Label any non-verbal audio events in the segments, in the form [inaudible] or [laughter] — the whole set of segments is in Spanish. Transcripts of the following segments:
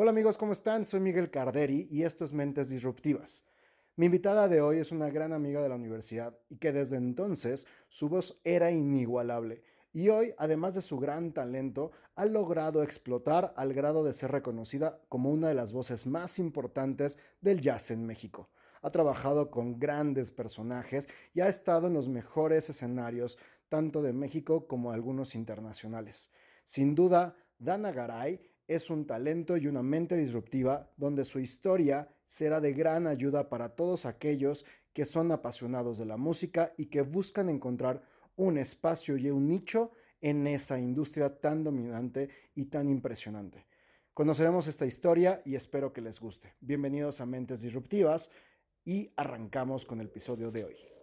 Hola amigos, ¿cómo están? Soy Miguel Carderi y esto es Mentes Disruptivas. Mi invitada de hoy es una gran amiga de la universidad y que desde entonces su voz era inigualable y hoy, además de su gran talento, ha logrado explotar al grado de ser reconocida como una de las voces más importantes del jazz en México. Ha trabajado con grandes personajes y ha estado en los mejores escenarios, tanto de México como algunos internacionales. Sin duda, Dana Garay es un talento y una mente disruptiva donde su historia será de gran ayuda para todos aquellos que son apasionados de la música y que buscan encontrar un espacio y un nicho en esa industria tan dominante y tan impresionante. Conoceremos esta historia y espero que les guste. Bienvenidos a Mentes Disruptivas y arrancamos con el episodio de hoy.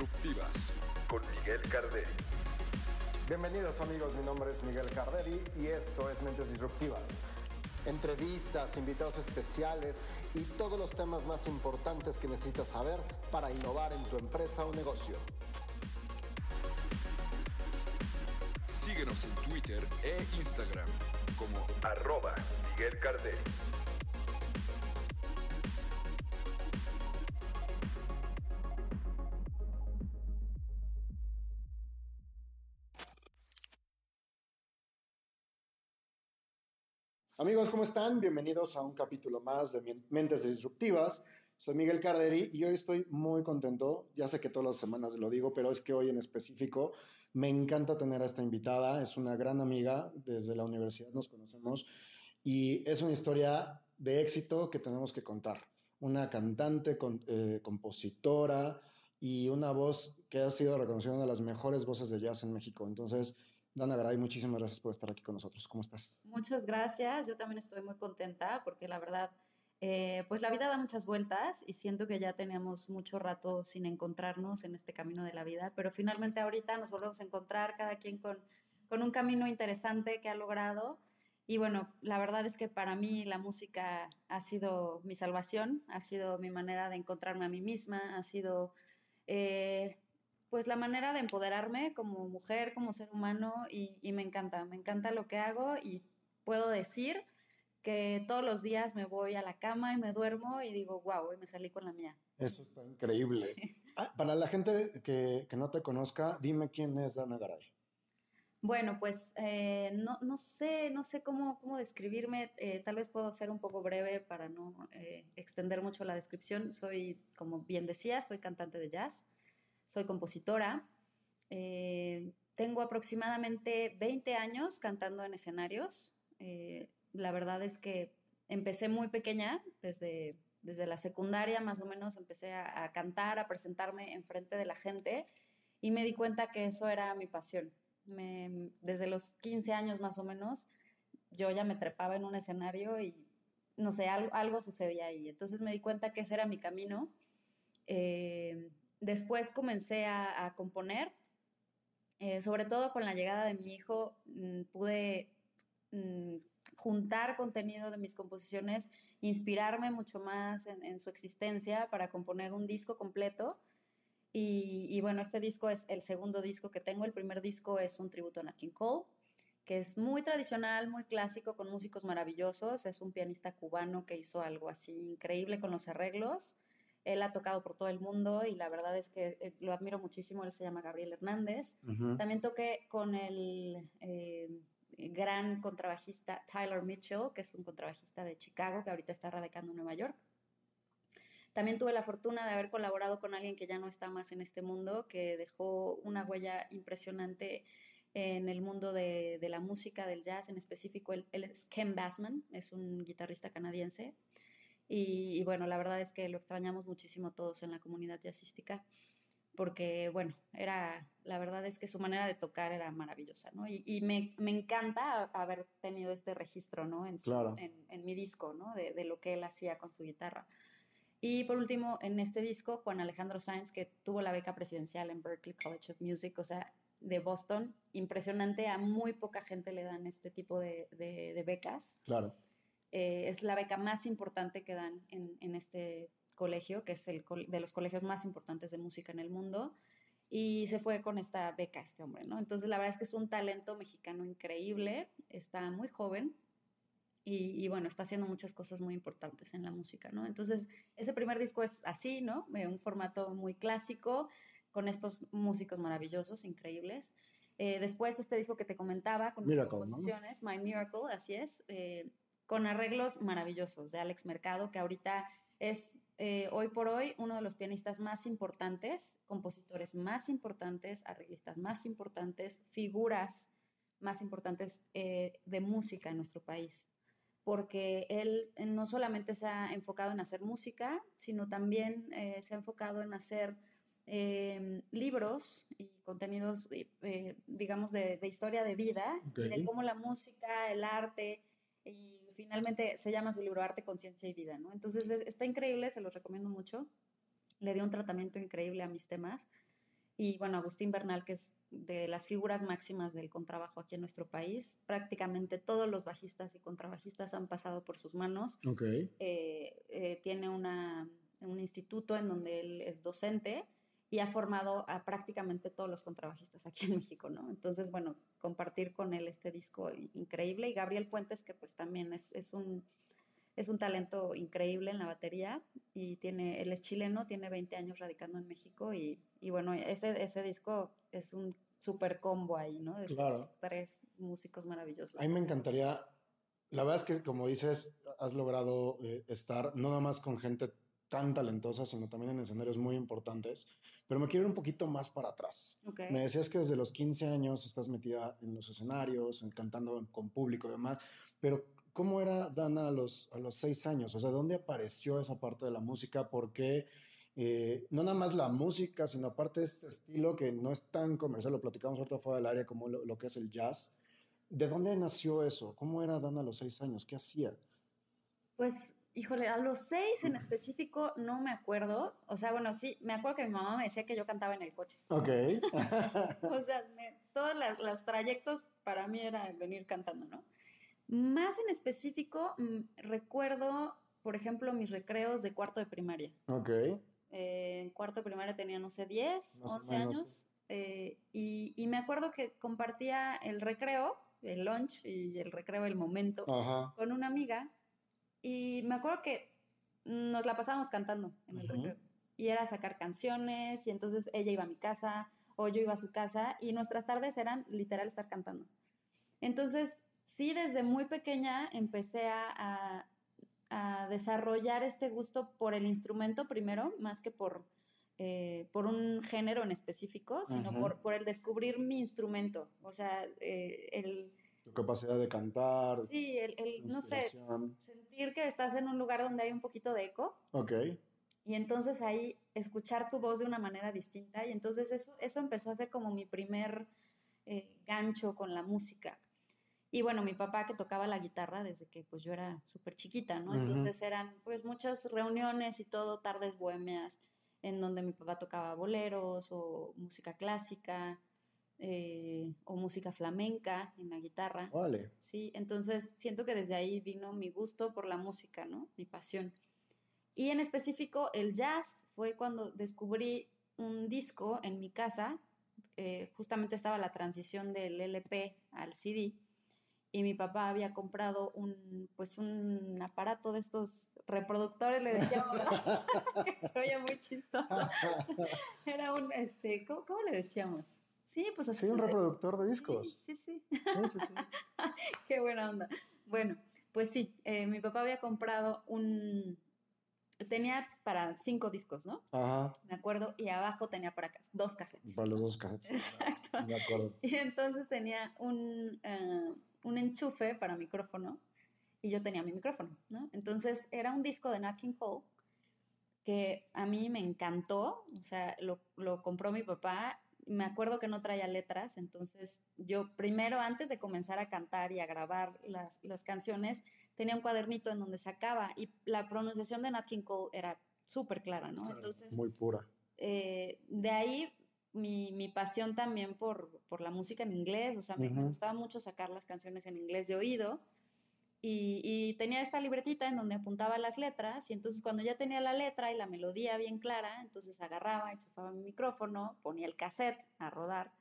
Disruptivas con Miguel Carderi. Bienvenidos amigos, mi nombre es Miguel Carderi y esto es Mentes Disruptivas. Entrevistas, invitados especiales y todos los temas más importantes que necesitas saber para innovar en tu empresa o negocio. Síguenos en Twitter e Instagram como arroba Miguel Carderi. Amigos, ¿cómo están? Bienvenidos a un capítulo más de Mentes Disruptivas. Soy Miguel Carderi y hoy estoy muy contento. Ya sé que todas las semanas lo digo, pero es que hoy en específico me encanta tener a esta invitada. Es una gran amiga, desde la universidad nos conocemos y es una historia de éxito que tenemos que contar. Una cantante, eh, compositora y una voz que ha sido reconocida una de las mejores voces de jazz en México. Entonces, Dana Garay, muchísimas gracias por estar aquí con nosotros. ¿Cómo estás? Muchas gracias. Yo también estoy muy contenta porque la verdad, eh, pues la vida da muchas vueltas y siento que ya teníamos mucho rato sin encontrarnos en este camino de la vida, pero finalmente ahorita nos volvemos a encontrar, cada quien con, con un camino interesante que ha logrado. Y bueno, la verdad es que para mí la música ha sido mi salvación, ha sido mi manera de encontrarme a mí misma, ha sido eh, pues la manera de empoderarme como mujer, como ser humano y, me encanta, me encanta lo que hago y puedo decir que todos los días me voy a la cama y me duermo y digo, wow, hoy me salí con la mía. Eso está increíble. Ah, para la gente que, no te conozca, dime quién es Dana Garay. Bueno, pues eh, no, no, sé, no sé cómo, cómo describirme. Eh, tal vez puedo ser un poco breve para no eh, extender mucho la descripción. Soy, como bien decía, soy cantante de jazz soy compositora. Eh, tengo aproximadamente 20 años cantando en escenarios. Eh, la verdad es que empecé muy pequeña, desde, desde la secundaria más o menos empecé a, cantar, a presentarme en frente de la gente y me di cuenta que eso era mi pasión. desde los 15 años más o menos, yo ya me trepaba en un escenario y no sé, algo, algo sucedía ahí. Entonces me di cuenta que ese era mi camino. Eh, Después comencé a, componer, eh, sobre todo con la llegada de mi hijo, mm, pude mm, juntar contenido de mis composiciones, inspirarme mucho más en, su existencia para componer un disco completo. Y, bueno, este disco es el segundo disco que tengo. El primer disco es un tributo a Nat King Cole, que es muy tradicional, muy clásico, con músicos maravillosos. Es un pianista cubano que hizo algo así increíble con los arreglos. Él ha tocado por todo el mundo y la verdad es que eh, lo admiro muchísimo. Él se llama Gabriel Hernández. También toqué con el eh, gran contrabajista Tyler Mitchell, que es un contrabajista de Chicago que ahorita está radicando en Nueva York. También tuve la fortuna de haber colaborado con alguien que ya no está más en este mundo, que dejó una huella impresionante en el mundo de, la música, del jazz en específico. Él, él, es Ken Bassman, es un guitarrista canadiense y, bueno, la verdad es que lo extrañamos muchísimo todos en la comunidad jazzística, porque bueno, era, la verdad es que su manera de tocar era maravillosa, ¿no? Y, me, me, encanta haber tenido este registro, ¿no? En, en, en, mi disco, ¿no? De, de, lo que él hacía con su guitarra. Y por último, en este disco, Juan Alejandro Sáenz, que tuvo la beca presidencial en Berklee College of Music, o sea, de Boston, impresionante, a muy poca gente le dan este tipo de, de, de becas. Claro. Eh, es la beca más importante que dan en, este colegio, que es el de los colegios más importantes de música en el mundo. y se fue con esta beca este hombre, ¿no? Entonces la verdad es que es un talento mexicano increíble, está muy joven y, bueno, está haciendo muchas cosas muy importantes en la música, ¿no? Entonces ese primer disco es así, ¿no? Eh, un formato muy clásico con estos músicos maravillosos, increíbles. Eh, después este disco que te comentaba con Miracle, composiciones, My Miracle, así es, eh, con arreglos maravillosos de Alex Mercado, que ahorita es eh, hoy por hoy uno de los pianistas más importantes, compositores más importantes, arreglistas más importantes, figuras más importantes de música en nuestro país. Porque él no solamente se ha enfocado en hacer música, sino también se ha enfocado en hacer Em, libros y contenidos, eh, digamos, de, historia de vida, de cómo la música, el arte, y finalmente se llama su libro Arte, Conciencia y Vida, ¿no? Entonces está increíble, se los recomiendo mucho. Le dio un tratamiento increíble a mis temas. Y bueno, Agustín Bernal, que es de las figuras máximas del contrabajo aquí en nuestro país, prácticamente todos los bajistas y contrabajistas han pasado por sus manos. Okay. Eh, eh, tiene una, un instituto en donde él es docente y ha formado a prácticamente todos los contrabajistas aquí en México, ¿no? Entonces, bueno, compartir con él este disco increíble y Gabriel Puentes, que pues también es, es, un, es un talento increíble en la batería y tiene, él es chileno, tiene 20 años radicando en México y, y bueno, ese, ese disco es un super combo ahí, ¿no? De claro. tres músicos maravillosos. A mí me encantaría, la verdad es que como dices, has logrado eh, estar no nada más con gente tan talentosa, sino también en escenarios muy importantes. Pero me quiero ir un poquito más para atrás. Me decías que desde los 15 años estás metida en los escenarios, cantando con público y demás, pero ¿cómo era Dana a los, a los 6 años? O sea, ¿dónde apareció esa parte de la música? ¿Por qué? Eh, no nada más la música, sino aparte de este estilo que no es tan comercial, lo platicamos ahorita fuera del área como lo, lo que es el jazz. ¿De dónde nació eso? ¿Cómo era Dana a los 6 años? ¿Qué hacía? Pues Híjole, a los seis en específico no me acuerdo. O sea, bueno, sí, me acuerdo que mi mamá me decía que yo cantaba en el coche. Ok. [laughs] o sea, todos los trayectos para mí era venir cantando, ¿no? Más en específico, mm, recuerdo, por ejemplo, mis recreos de cuarto de primaria. Ok. Eh, en cuarto de primaria tenía, no sé, 10, 11 años. Eh, y, y, me acuerdo que compartía el recreo, el lunch y el recreo, el momento, con una amiga y me acuerdo que nos la pasábamos cantando en el recreo. Y era sacar canciones, y entonces ella iba a mi casa, o yo iba a su casa, y nuestras tardes eran literal estar cantando. Entonces, sí, desde muy pequeña empecé a, a, desarrollar este gusto por el instrumento primero, más que por, eh, por un género en específico, sino por, por, el descubrir mi instrumento. O sea, eh, el tu capacidad de cantar. Sí, el, no sé, sentir que estás en un lugar donde hay un poquito de eco. Ok. Y entonces ahí escuchar tu voz de una manera distinta. Y entonces eso, eso empezó a ser como mi primer eh, gancho con la música. Y bueno, mi papá que tocaba la guitarra desde que pues yo era súper chiquita, ¿no? Entonces eran pues muchas reuniones y todo, tardes bohemias, en donde mi papá tocaba boleros o música clásica eh, o música flamenca en la guitarra. Vale. Sí, entonces siento que desde ahí vino mi gusto por la música, ¿no? Mi pasión. Y en específico el jazz fue cuando descubrí un disco en mi casa, eh, justamente estaba la transición del LP al CD y mi papá había comprado un pues un aparato de estos reproductores le decíamos [laughs] que se oye muy chistoso [laughs] era un este ¿cómo le decíamos? Sí, pues así. Sí, un reproductor de discos. Sí, sí. sí. sí, sí [laughs] Qué buena onda. Bueno, pues sí, eh, mi papá había comprado un... Tenía para cinco discos, ¿no? Ajá. Me acuerdo, y abajo tenía para dos cassettes. Para los dos cassettes. Exacto. Me acuerdo. [laughs] Y entonces tenía un, uh, un enchufe para micrófono y yo tenía mi micrófono, ¿no? Entonces era un disco de Nat King Cole que a mí me encantó, o sea, lo, lo compró mi papá me acuerdo que no traía letras, entonces yo primero, antes de comenzar a cantar y a grabar las, las canciones, tenía un cuadernito en donde sacaba y la pronunciación de Nat King Cole era súper clara, ¿no? Entonces, muy pura. Eh, de ahí mi, mi, pasión también por, por, la música en inglés, o sea, me, gustaba mucho sacar las canciones en inglés de oído. Y, y, tenía esta libretita en donde apuntaba las letras y entonces cuando ya tenía la letra y la melodía bien clara, entonces agarraba, enchufaba mi micrófono, ponía el cassette a rodar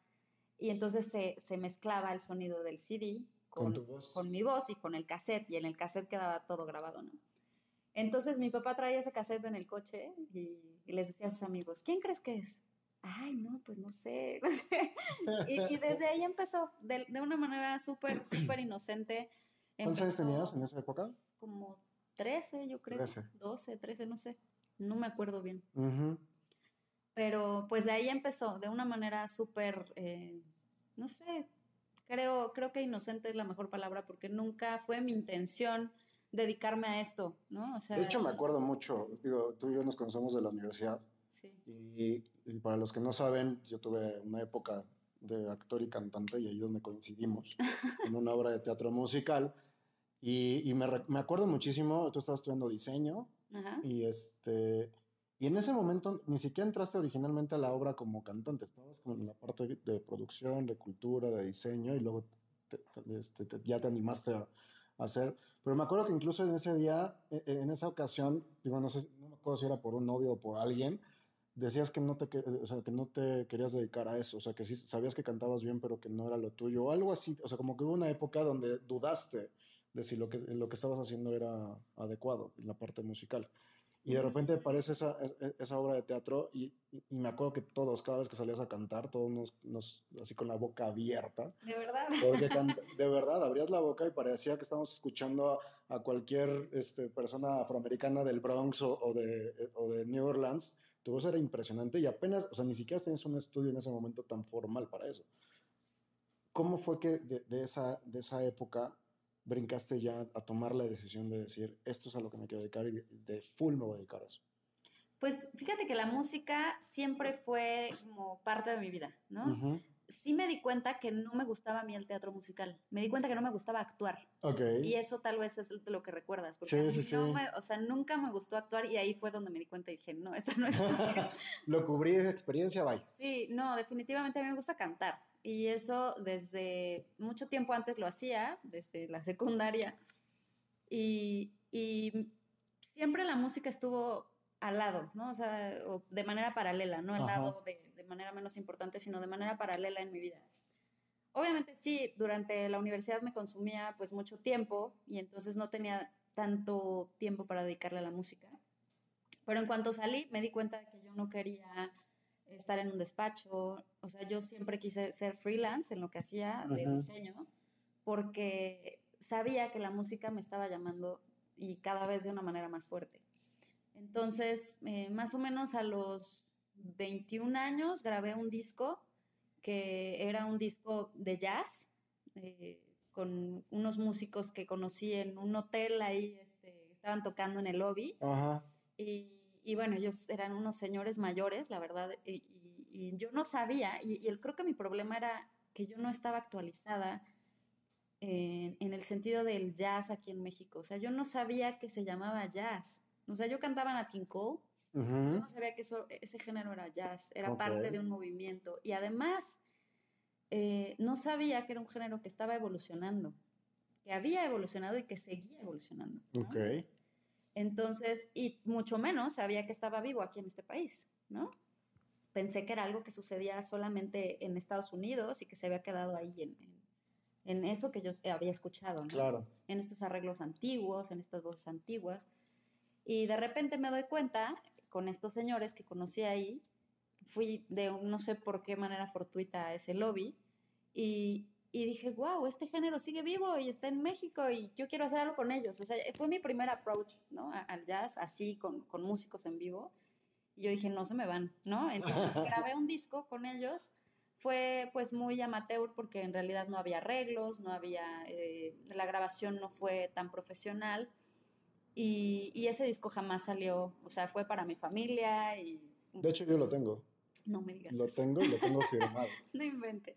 y entonces se, se mezclaba el sonido del CD con, tu voz. con mi voz y con el cassette y en el cassette quedaba todo grabado, ¿no? Entonces mi papá traía ese cassette en el coche y, y les decía a sus amigos, ¿quién crees que es? Ay, no, pues no sé, [laughs] no sé. Y, y desde ahí empezó, de, de una manera súper, súper inocente. ¿Cuántos años tenías en esa época? Como 13, yo creo. 13. 12, 13, no sé. No me acuerdo bien. Ujú. Pero pues de ahí empezó, de una manera súper, eh, no sé, creo, creo que inocente es la mejor palabra porque nunca fue mi intención dedicarme a esto, ¿no? O sea, De hecho, me acuerdo mucho, digo, tú y yo nos conocemos de la universidad Sí. y, y para los que no saben, yo tuve una época de actor y cantante y ahí es donde coincidimos en una obra de teatro musical y, y me, me acuerdo muchísimo, tú estabas estudiando diseño Ajá. y este y en ese momento ni siquiera entraste originalmente a la obra como cantante, estabas como en la parte de, producción, de cultura, de diseño y luego te- te- este, te- ya te animaste a, a hacer. Pero me acuerdo que incluso en ese día, e- e- en esa ocasión, digo, no sé, no me acuerdo si era por un novio o por alguien, decías que no te, o sea, que no te querías dedicar a eso, o sea, que sí sabías que cantabas bien, pero que no era lo tuyo, o algo así, o sea, como que hubo una época donde dudaste de si lo que, lo que estabas haciendo era adecuado en la parte musical. Y de repente aparece esa, e- e- esa obra de teatro y, me acuerdo que todos, cada vez que salías a cantar, todos nos, nos- así con la boca abierta, De verdad. [laughs] de verdad abrías la boca y parecía que estábamos escuchando a, a cualquier este, persona afroamericana del Bronx o, o de, o de New Orleans. Tu voz era impresionante y apenas, o sea, ni siquiera tenías un estudio en ese momento tan formal para eso. ¿Cómo fue que de, de esa, de esa época brincaste ya a tomar la decisión de decir, esto es a lo que me quiero dedicar y de, de full me voy a dedicar a eso? Pues fíjate que la música siempre fue como parte de mi vida, ¿no? Ujú. Sí me di cuenta que no me gustaba a mí el teatro musical. Me di cuenta que no me gustaba actuar. Ok. Y eso tal vez es lo que recuerdas. Porque Sí, sí, no sí. me- o sea, nunca me gustó actuar y ahí fue donde me di cuenta y dije, no, esto no es [laughs] lo cubrí esa experiencia, bye. Sí, no, definitivamente a mí me gusta cantar. Y eso desde mucho tiempo antes lo hacía, desde la secundaria. Y, y siempre la música estuvo al lado, ¿no? O sea, o de manera paralela, no al Ajá. lado de, de manera menos importante, sino de manera paralela en mi vida. Obviamente sí, durante la universidad me consumía pues mucho tiempo y entonces no tenía tanto tiempo para dedicarle a la música. Pero en cuanto salí me di cuenta de que yo no quería estar en un despacho, o sea, yo siempre quise ser freelance en lo que hacía de diseño porque sabía que la música me estaba llamando y cada vez de una manera más fuerte. Entonces, eh, más o menos a los 21 años grabé un disco que era un disco de jazz eh, con unos músicos que conocí en un hotel ahí, este, estaban tocando en el lobby Ajá. y, y bueno, ellos eran unos señores mayores, la verdad, y, y- y yo no sabía, y, el, creo que mi problema era que yo no estaba actualizada en, en el sentido del jazz aquí en México. O sea, yo no sabía que se llamaba jazz. O sea, yo cantaba Nat King Cole, yo no sabía que eso, ese género era jazz, era parte de un movimiento. Y además, eh, no sabía que era un género que estaba evolucionando, que había evolucionado y que seguía evolucionando. ¿no? Ok. Entonces, y mucho menos sabía que estaba vivo aquí en este país, ¿no? Pensé que era algo que sucedía solamente en Estados Unidos y que se había quedado ahí en, en- en eso que yo había escuchado, ¿no? Claro. En estos arreglos antiguos, en estas voces antiguas. Y de repente me doy cuenta, con estos señores que conocí ahí, fui de no sé por qué manera fortuita a ese lobby y, y dije, wow, este género sigue vivo y está en México y yo quiero hacer algo con ellos. O sea, fue mi primer approach ¿no? al jazz, así, con, con músicos en vivo. Y yo dije, no se me van, ¿no? Entonces [laughs] grabé un disco con ellos. Fue pues muy amateur porque en realidad no había arreglos, no había, eh, la grabación no fue tan profesional. Y, y ese disco jamás salió, o sea, fue para mi familia y... De hecho, yo lo tengo. No me digas Lo eso. tengo y lo tengo firmado. [laughs] No inventes.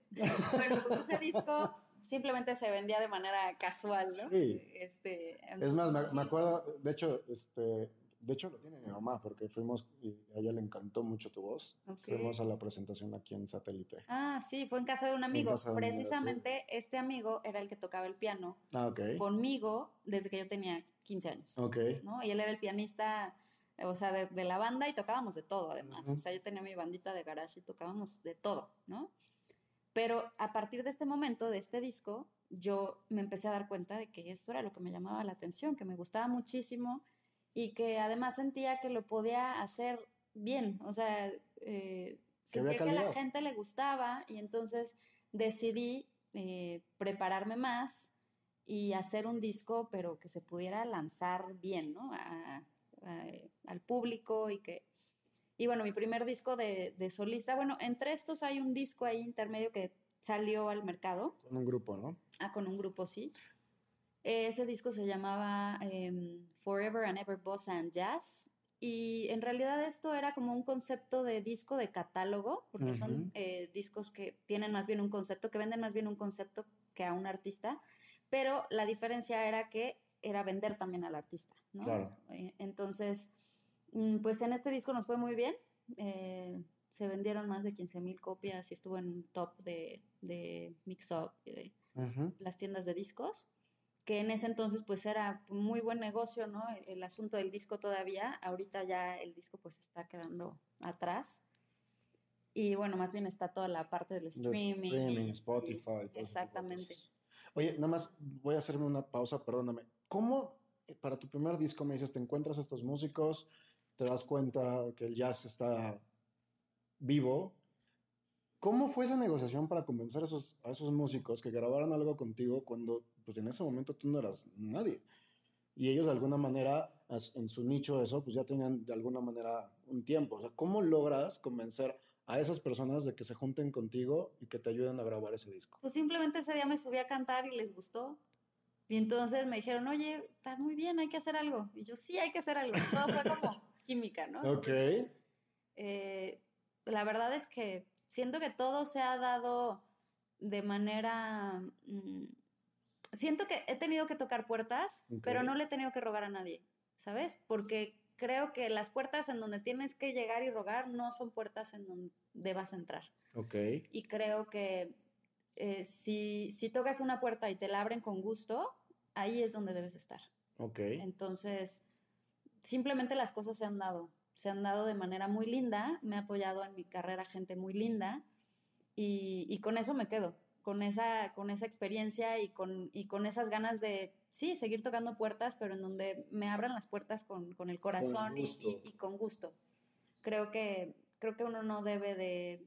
Bueno, pues ese disco simplemente se vendía de manera casual, ¿no? Sí. Este, Es más, me, sí, me acuerdo, de hecho, este, de hecho lo tiene mi mamá, porque fuimos, y a ella le encantó mucho tu voz. Ok. Fuimos a la presentación aquí en Satélite. Ah, sí, fue en casa de un amigo. de un amigo, Precisamente este amigo era el que tocaba el piano Ah, ok. conmigo desde que yo tenía 15 años. Ok. ¿no? Y él era el pianista, o sea, de, de la banda y tocábamos de todo, además. Ujú. O sea, yo tenía mi bandita de garage y tocábamos de todo, ¿no? Pero a partir de este momento, de este disco, yo me empecé a dar cuenta de que esto era lo que me llamaba la atención, que me gustaba muchísimo y que además sentía que lo podía hacer bien, o sea, eh, sentía que a la gente le gustaba y entonces decidí eh, prepararme más y hacer un disco, pero que se pudiera lanzar bien, ¿no? A- a- al público y que... Y bueno, mi primer disco de, de solista, bueno, entre estos hay un disco ahí intermedio que salió al mercado, Con un grupo, ¿no? ah, con un grupo, sí. Ese disco se llamaba em, Forever and Ever Bossa and Jazz. Y en realidad esto era como un concepto de disco de catálogo, porque son Ujú. eh, discos que tienen más bien un concepto, que venden más bien un concepto que a un artista, pero la diferencia era que era vender también al artista, ¿no? Claro. Eh, Entonces, mm, pues en este disco nos fue muy bien. eh, se vendieron más de 15 mil copias y estuvo en un top de, de Mix Up y de Ujú. las tiendas de discos, que en ese entonces pues era muy buen negocio, ¿no? El, el asunto del disco todavía, ahorita ya el disco pues está quedando atrás. Y bueno, más bien está toda la parte del De streaming. streaming, y- Spotify. de Exactamente. Oye, nada más voy a hacerme una pausa, perdóname. ¿Cómo eh, para tu primer disco me dices, te encuentras a estos músicos, te das cuenta que el jazz está vivo? ¿Cómo fue esa negociación para convencer a esos, a esos músicos que grabaran algo contigo cuando pues en ese momento tú no eras nadie? Y ellos de alguna manera, en su nicho eso, pues ya tenían de alguna manera un tiempo. O sea, ¿cómo logras convencer a esas personas de que se junten contigo y que te ayuden a grabar ese disco? Pues simplemente ese día me subí a cantar y les gustó. Y entonces me dijeron, oye, está muy bien, hay que hacer algo. Y yo, sí, hay que hacer algo. Todo fue como [laughs] química, ¿no? Ok. Entonces, eh, la verdad es que siento que todo se ha dado de manera... mm, siento que he tenido que tocar puertas, pero no le he tenido que rogar a nadie, ¿sabes? Porque creo que las puertas en donde tienes que llegar y rogar no son puertas en donde debas entrar. Ok. Y creo que eh, si, si tocas una puerta y te la abren con gusto, ahí es donde debes estar. Ok. Entonces, simplemente las cosas se han dado. Se han dado de manera muy linda. Me ha apoyado en mi carrera gente muy linda. Y, y con eso me quedo. Con esa, con esa experiencia y con, y con esas ganas de, sí, seguir tocando puertas, pero en donde me abran las puertas con, con el corazón y, gusto. y- y con gusto. Creo que, creo que uno no debe de,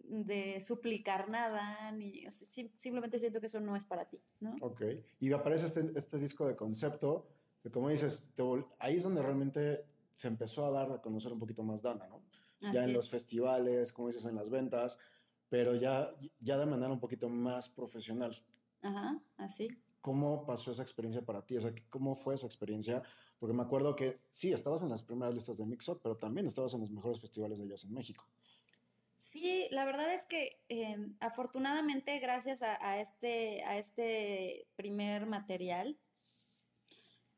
de suplicar nada, ni o sea, sim- simplemente siento que eso no es para ti, ¿no? Ok. Y aparece este, este disco de concepto, que como dices, te vol- ahí es donde realmente se empezó a dar a conocer un poquito más Dana, ¿no? ya Así en es. los festivales, como dices, en las ventas, pero ya, ya de manera un poquito más profesional. Ajá, así. ¿Cómo pasó esa experiencia para ti? O sea, ¿cómo fue esa experiencia? Porque me acuerdo que sí, estabas en las primeras listas de Mixup, pero también estabas en los mejores festivales de jazz en México. Sí, la verdad es que eh, afortunadamente gracias a, a este, a este primer material,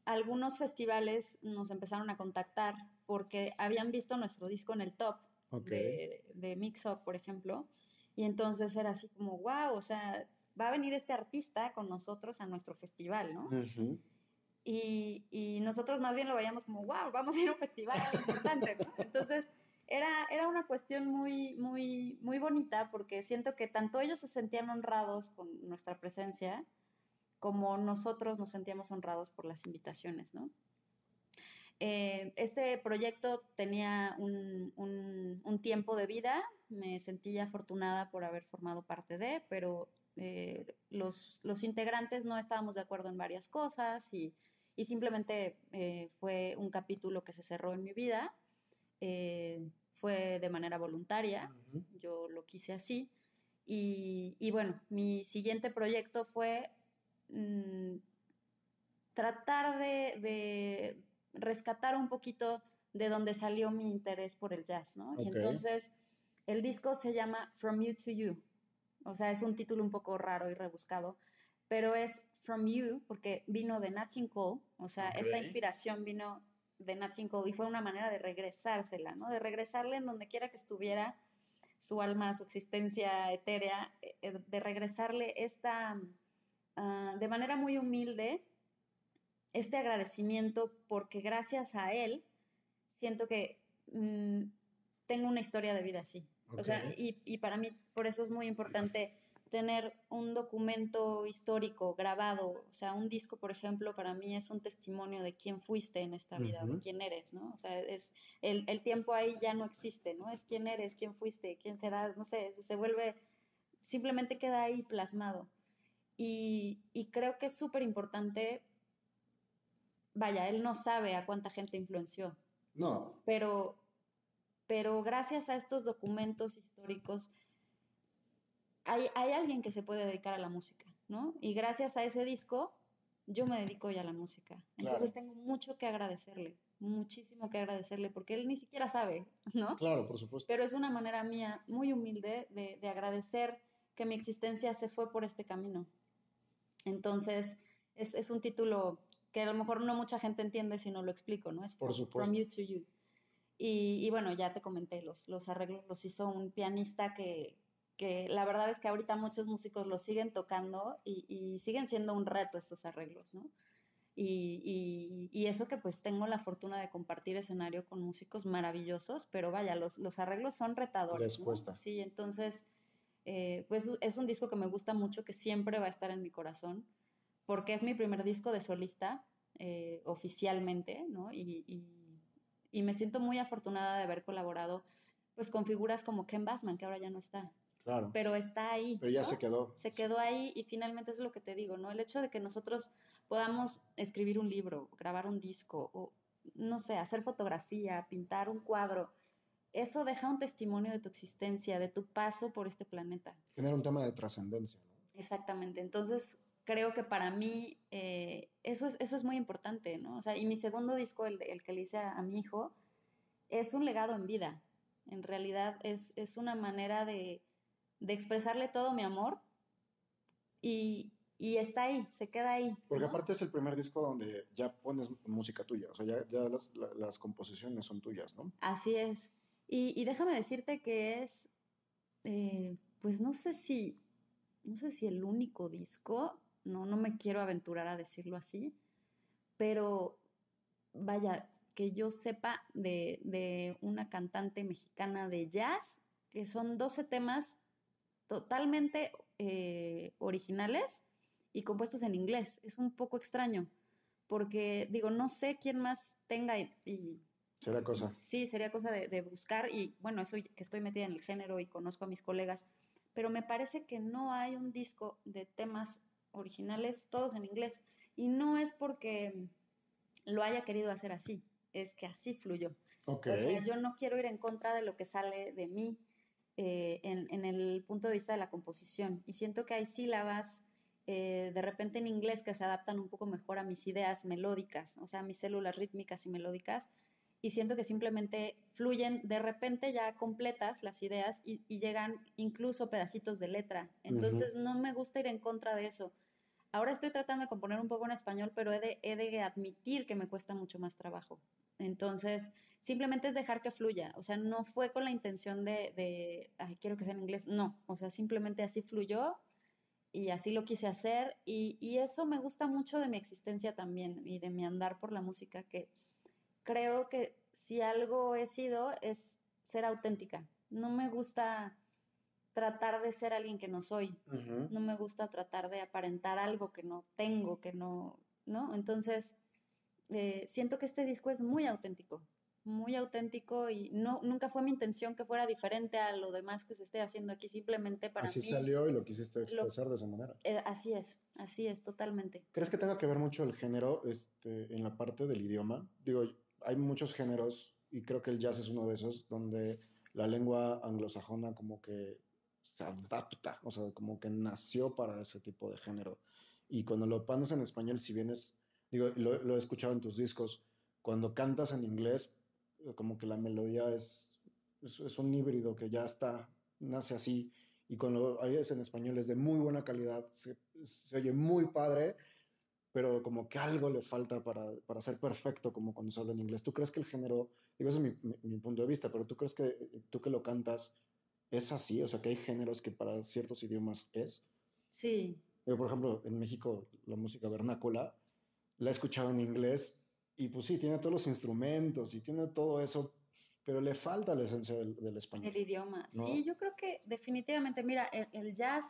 algunos festivales nos empezaron a contactar porque habían visto nuestro disco en el top Ok. de, de Mix Up, por ejemplo, y entonces era así como, wow, o sea, va a venir este artista con nosotros a nuestro festival, ¿no? Ujú. Y, y nosotros más bien lo veíamos como, wow, vamos a ir a un festival importante, ¿no? Entonces, era, era una cuestión muy, muy, muy bonita porque siento que tanto ellos se sentían honrados con nuestra presencia como nosotros nos sentíamos honrados por las invitaciones, ¿no? Eh, este proyecto tenía un, un- un tiempo de vida, me sentí afortunada por haber formado parte de, pero eh, los, los integrantes no estábamos de acuerdo en varias cosas y, y simplemente eh, fue un capítulo que se cerró en mi vida, fue de manera voluntaria, yo lo quise así. Y, y bueno, mi siguiente proyecto fue mm, tratar de, de rescatar un poquito de donde salió mi interés por el jazz, ¿no? Y entonces el disco se llama From You to You. O sea, es un título un poco raro y rebuscado, pero es From You porque vino de Nat King Cole, o sea, esta inspiración vino de Nat King Cole y fue una manera de regresársela, ¿no? De regresarle en donde quiera que estuviera su alma, su existencia etérea, eh, eh, de regresarle esta, ah, de manera muy humilde, este agradecimiento porque gracias a él siento que mm, tengo una historia de vida así. O sea, y, y, para mí por eso es muy importante tener un documento histórico grabado, o sea, un disco, por ejemplo, para mí es un testimonio de quién fuiste en esta vida, de quién eres, ¿no? O sea, es, el, el, tiempo ahí ya no existe, ¿no? Es quién eres, quién fuiste, quién serás, no sé, se vuelve, simplemente queda ahí plasmado. Y, y creo que es súper importante, vaya, él no sabe a cuánta gente influenció. No. Pero, pero gracias a estos documentos históricos, hay, hay, alguien que se puede dedicar a la música, ¿no? Y gracias a ese disco, yo me dedico ya a la música. Entonces tengo mucho que agradecerle, muchísimo que agradecerle, porque él ni siquiera sabe, ¿no? Claro, por supuesto. Pero es una manera mía muy humilde de, de agradecer que mi existencia se fue por este camino. Entonces, es, es, un título que a lo mejor no mucha gente entiende si no lo explico, ¿no? Es por supuesto. From You to You. Y, y, bueno, ya te comenté, los, los arreglos los hizo un pianista que, que la verdad es que ahorita muchos músicos lo siguen tocando y, y siguen siendo un reto estos arreglos, ¿no? Y, y, eso que pues tengo la fortuna de compartir escenario con músicos maravillosos, pero vaya, los, los arreglos son retadores. Les cuesta. ¿no? Sí, entonces, eh, pues es un disco que me gusta mucho, que siempre va a estar en mi corazón, porque es mi primer disco de solista eh, oficialmente, ¿no? Y, y, me siento muy afortunada de haber colaborado pues con figuras como Ken Bassman, que ahora ya no está. Claro. Pero está ahí. Pero ya ¿no? se quedó. Se quedó ahí y finalmente es lo que te digo, ¿no? El hecho de que nosotros podamos escribir un libro, grabar un disco, o no sé, hacer fotografía, pintar un cuadro, eso deja un testimonio de tu existencia, de tu paso por este planeta. Tener un tema de trascendencia, ¿no? Exactamente. Entonces, creo que para mí eh, eso, es, eso es muy importante, ¿no? O sea, y mi segundo disco, el, el que le hice a, a, mi hijo, es un legado en vida. En realidad es, es una manera de, de expresarle todo mi amor y, y, está ahí, se queda ahí. Porque ¿no? aparte es el primer disco donde ya pones música tuya, o sea, ya, ya las, las, composiciones son tuyas, ¿no? Así es. Y, y déjame decirte que es, eh, pues no sé si, no sé si el único disco, no, no me quiero aventurar a decirlo así, pero vaya, que yo sepa de, de una cantante mexicana de jazz, que son 12 temas totalmente eh, originales y compuestos en inglés. Es un poco extraño, porque digo, no sé quién más tenga y... y será cosa. Sí, sería cosa de, de, buscar y bueno, eso que estoy metida en el género y conozco a mis colegas, pero me parece que no hay un disco de temas originales, todos en inglés. Y no es porque lo haya querido hacer así, es que así fluyó. Okay. O sea, yo no quiero ir en contra de lo que sale de mí eh, en, en, el punto de vista de la composición. Y siento que hay sílabas eh, de repente en inglés que se adaptan un poco mejor a mis ideas melódicas, o sea, a mis células rítmicas y melódicas. Y siento que simplemente fluyen de repente ya completas las ideas y, y llegan incluso pedacitos de letra. Entonces uh -huh. no me gusta ir en contra de eso. Ahora estoy tratando de componer un poco en español, pero he de, he de admitir que me cuesta mucho más trabajo. Entonces, simplemente es dejar que fluya. O sea, no fue con la intención de, de, ay, quiero que sea en inglés. No, o sea, simplemente así fluyó y así lo quise hacer. Y, y, eso me gusta mucho de mi existencia también y de mi andar por la música, que creo que si algo he sido es ser auténtica. No me gusta tratar de ser alguien que no soy. Uh -huh. No me gusta tratar de aparentar algo que no tengo, que no, ¿no? Entonces, eh, siento que este disco es muy auténtico, muy auténtico y no, nunca fue mi intención que fuera diferente a lo demás que se esté haciendo aquí, simplemente para así mí. Salió y lo quisiste expresar lo, de esa manera. Eh, así es, así es, totalmente. ¿Crees que tenga que ver mucho el género este, en la parte del idioma? Digo, hay muchos géneros y creo que el jazz es uno de esos donde la lengua anglosajona como que se adapta, o sea, como que nació para ese tipo de género. Y cuando lo pones en español, si bien es, digo, lo, lo, he escuchado en tus discos, cuando cantas en inglés, como que la melodía es, es, un híbrido que ya está, nace así, y cuando lo oyes en español es de muy buena calidad, se, oye muy padre, pero como que algo le falta para, para ser perfecto como cuando se habla en inglés. ¿Tú crees que el género, digo, ese es mi, punto de vista, pero tú crees que tú que lo cantas es así? O sea, que hay géneros que para ciertos idiomas es. Sí. por ejemplo, en México la música vernácula la he escuchado en inglés y pues sí, tiene todos los instrumentos y tiene todo eso, pero le falta la esencia del, español. El idioma. Sí, yo creo que definitivamente, mira, el jazz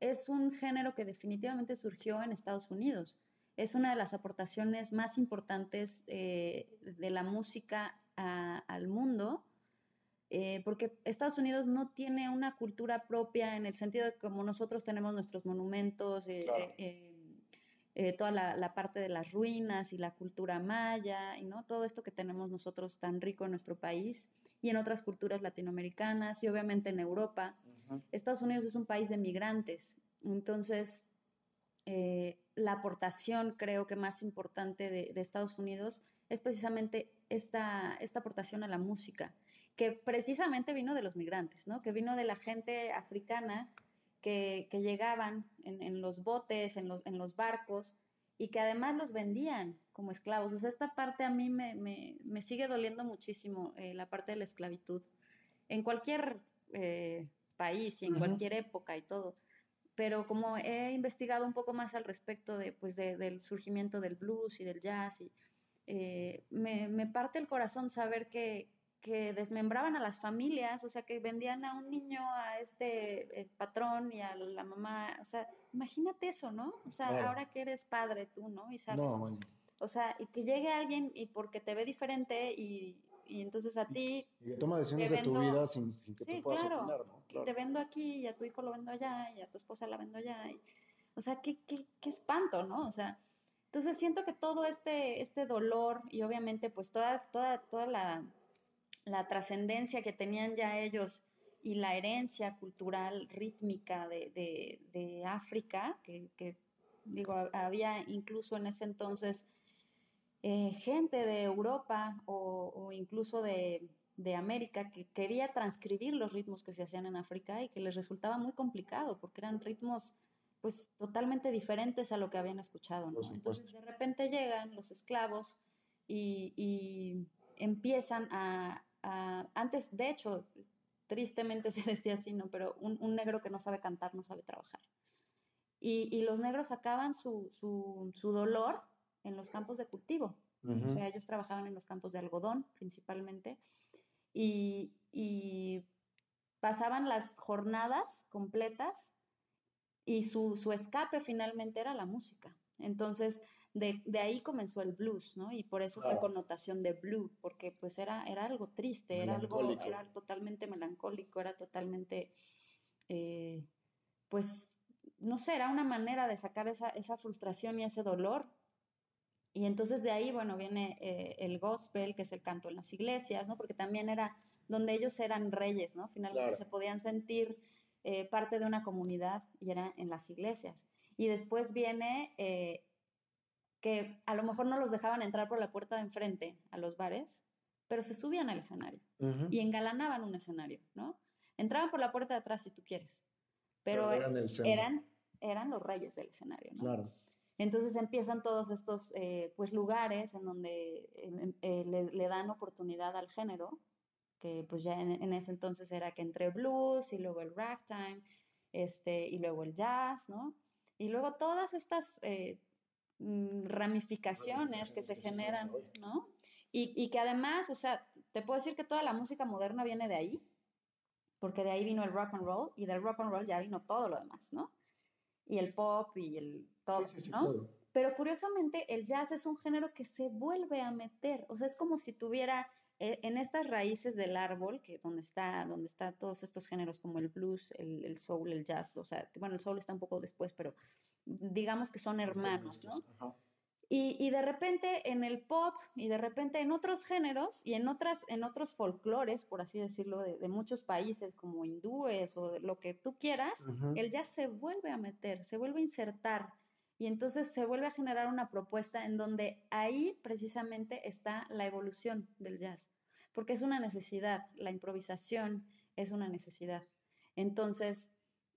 es un género que definitivamente surgió en Estados Unidos es una de las aportaciones más importantes eh, de la música al mundo, eh, porque Estados Unidos no tiene una cultura propia en el sentido de como nosotros tenemos nuestros monumentos, eh, toda la, parte de las ruinas y la cultura maya, y ¿no? todo esto que tenemos nosotros tan rico en nuestro país y en otras culturas latinoamericanas y obviamente en Europa. Estados Unidos es un país de migrantes, entonces eh, la aportación creo que más importante de, Estados Unidos es precisamente esta, esta aportación a la música, que precisamente vino de los migrantes, ¿no? que vino de la gente africana que, llegaban en, los botes, en los, en los, barcos, y que además los vendían como esclavos. O sea, esta parte a mí me, me, sigue doliendo muchísimo, eh, la parte de la esclavitud, en cualquier eh, país y en cualquier época y todo pero como he investigado un poco más al respecto de, pues del surgimiento del blues y del jazz, y, eh, me, me, parte el corazón saber que, que, desmembraban a las familias, o sea, que vendían a un niño a este eh, patrón y a la mamá, o sea, imagínate eso, ¿no? O sea, ahora que eres padre tú, ¿no? Y sabes, o sea, y que llegue alguien y porque te ve diferente y, y entonces a ti... Y que toma decisiones de tu vida sin, que tú puedas claro, ¿no? Te vendo aquí y a tu hijo lo vendo allá y a tu esposa la vendo allá. Y, o sea, qué, qué, qué espanto, ¿no? O sea, entonces siento que todo este, este dolor y obviamente pues toda, toda, toda la, la trascendencia que tenían ya ellos y la herencia cultural rítmica de, de, de África, que, que, digo, había incluso en ese entonces eh, gente de Europa o, incluso de, América que quería transcribir los ritmos que se hacían en África y que les resultaba muy complicado porque eran ritmos pues totalmente diferentes a lo que habían escuchado. Entonces de repente llegan los esclavos y, empiezan a, antes, de hecho, tristemente [laughs] se decía así, ¿no? Pero un, negro que no sabe cantar no sabe trabajar. Y, los negros acaban su, su, su dolor en los campos de cultivo. O sea, ellos trabajaban en los campos de algodón principalmente y, y pasaban las jornadas completas y su, su, escape finalmente era la música. Entonces, de, de, ahí comenzó el blues, ¿no? Y por eso esta connotación de blue, porque pues era, era algo triste, era algo, era totalmente melancólico, era totalmente, eh, pues, no sé, era una manera de sacar esa, esa frustración y ese dolor y entonces de ahí, bueno, viene eh, el gospel, que es el canto en las iglesias, ¿no? Porque también era donde ellos eran reyes, ¿no? Finalmente se podían sentir eh, parte de una comunidad y era en las iglesias. Y después viene eh, que a lo mejor no los dejaban entrar por la puerta de enfrente a los bares, pero se subían al escenario y engalanaban un escenario, ¿no? Entraban por la puerta de atrás si tú quieres, pero, eran, eran, eran, los reyes del escenario, ¿no? Claro. Entonces empiezan todos estos eh, pues lugares en donde eh, le, dan oportunidad al género, que pues ya en, ese entonces era que entre blues y luego el ragtime, este, y luego el jazz, ¿no? Y luego todas estas eh, ramificaciones que se generan, ¿no? Y, y, que además, o sea, te puedo decir que toda la música moderna viene de ahí, porque de ahí vino el rock and roll y del rock and roll ya vino todo lo demás, ¿no? y el pop y el todo, ¿no? Pero curiosamente el jazz es un género que se vuelve a meter, o sea, es como si tuviera eh, en estas raíces del árbol, que donde está, donde está todos estos géneros como el blues, el, el soul, el jazz, o sea, bueno, el soul está un poco después, pero digamos que son hermanos, ¿no? Y, de repente en el pop y de repente en otros géneros y en, otras, en otros folclores, por así decirlo, de, muchos países como hindúes o lo que tú quieras, el jazz se vuelve a meter, se vuelve a insertar y entonces se vuelve a generar una propuesta en donde ahí precisamente está la evolución del jazz, porque es una necesidad, la improvisación es una necesidad. Entonces,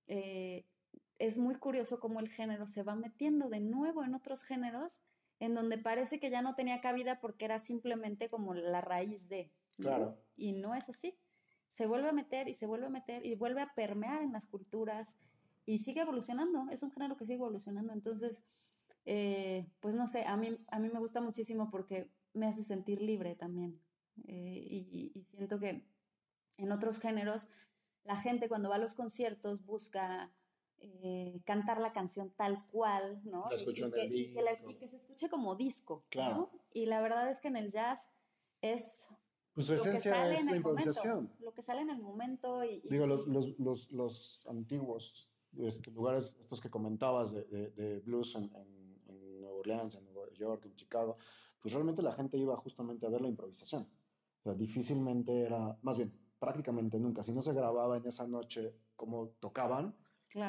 eh, es muy curioso cómo el género se va metiendo de nuevo en otros géneros en donde parece que ya no tenía cabida porque era simplemente como la raíz de. Claro. Y no es así. Se vuelve a meter y se vuelve a meter y vuelve a permear en las culturas y sigue evolucionando. Es un género que sigue evolucionando. Entonces, eh, pues no sé, a mí, a mí me gusta muchísimo porque me hace sentir libre también. Eh, y, y siento que en otros géneros, la gente cuando va a los conciertos busca eh, cantar la canción tal cual, ¿no? La y, que, y, que se escuche como disco, claro. Y la verdad es que en el jazz es... Pues su esencia es la improvisación. lo que sale en el momento y... Digo, los, los, los, los antiguos este, lugares, estos que comentabas de, de, blues en, en, en Nueva Orleans, en Nueva York, en Chicago, pues realmente la gente iba justamente a ver la improvisación. O sea, difícilmente era, más bien, prácticamente nunca, si no se grababa en esa noche como tocaban,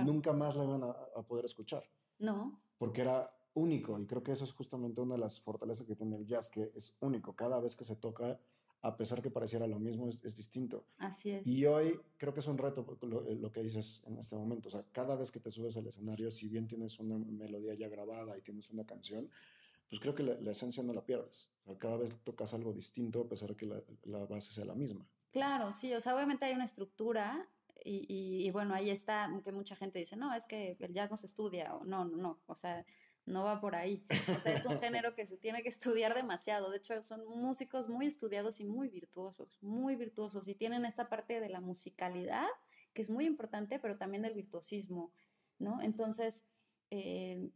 nunca más la iban a, poder escuchar. No. Porque era único y creo que eso es justamente una de las fortalezas que tiene el jazz, que es único. Cada vez que se toca, a pesar que pareciera lo mismo, es, distinto. Así es. Y hoy creo que es un reto lo, eh, lo, que dices en este momento. O sea, cada vez que te subes al escenario, si bien tienes una melodía ya grabada y tienes una canción, pues creo que la, esencia no la pierdes. O sea, cada vez tocas algo distinto a pesar de que la, la base sea la misma. Claro, sí, o sea, obviamente hay una estructura y, bueno, ahí está que mucha gente dice, no, es que el jazz no se estudia, o no, no, no, o sea, no va por ahí. O sea, es un [laughs] género que se tiene que estudiar demasiado. De hecho, son músicos muy estudiados y muy virtuosos, muy virtuosos, y tienen esta parte de la musicalidad, que es muy importante, pero también del virtuosismo, ¿no? Entonces, eh,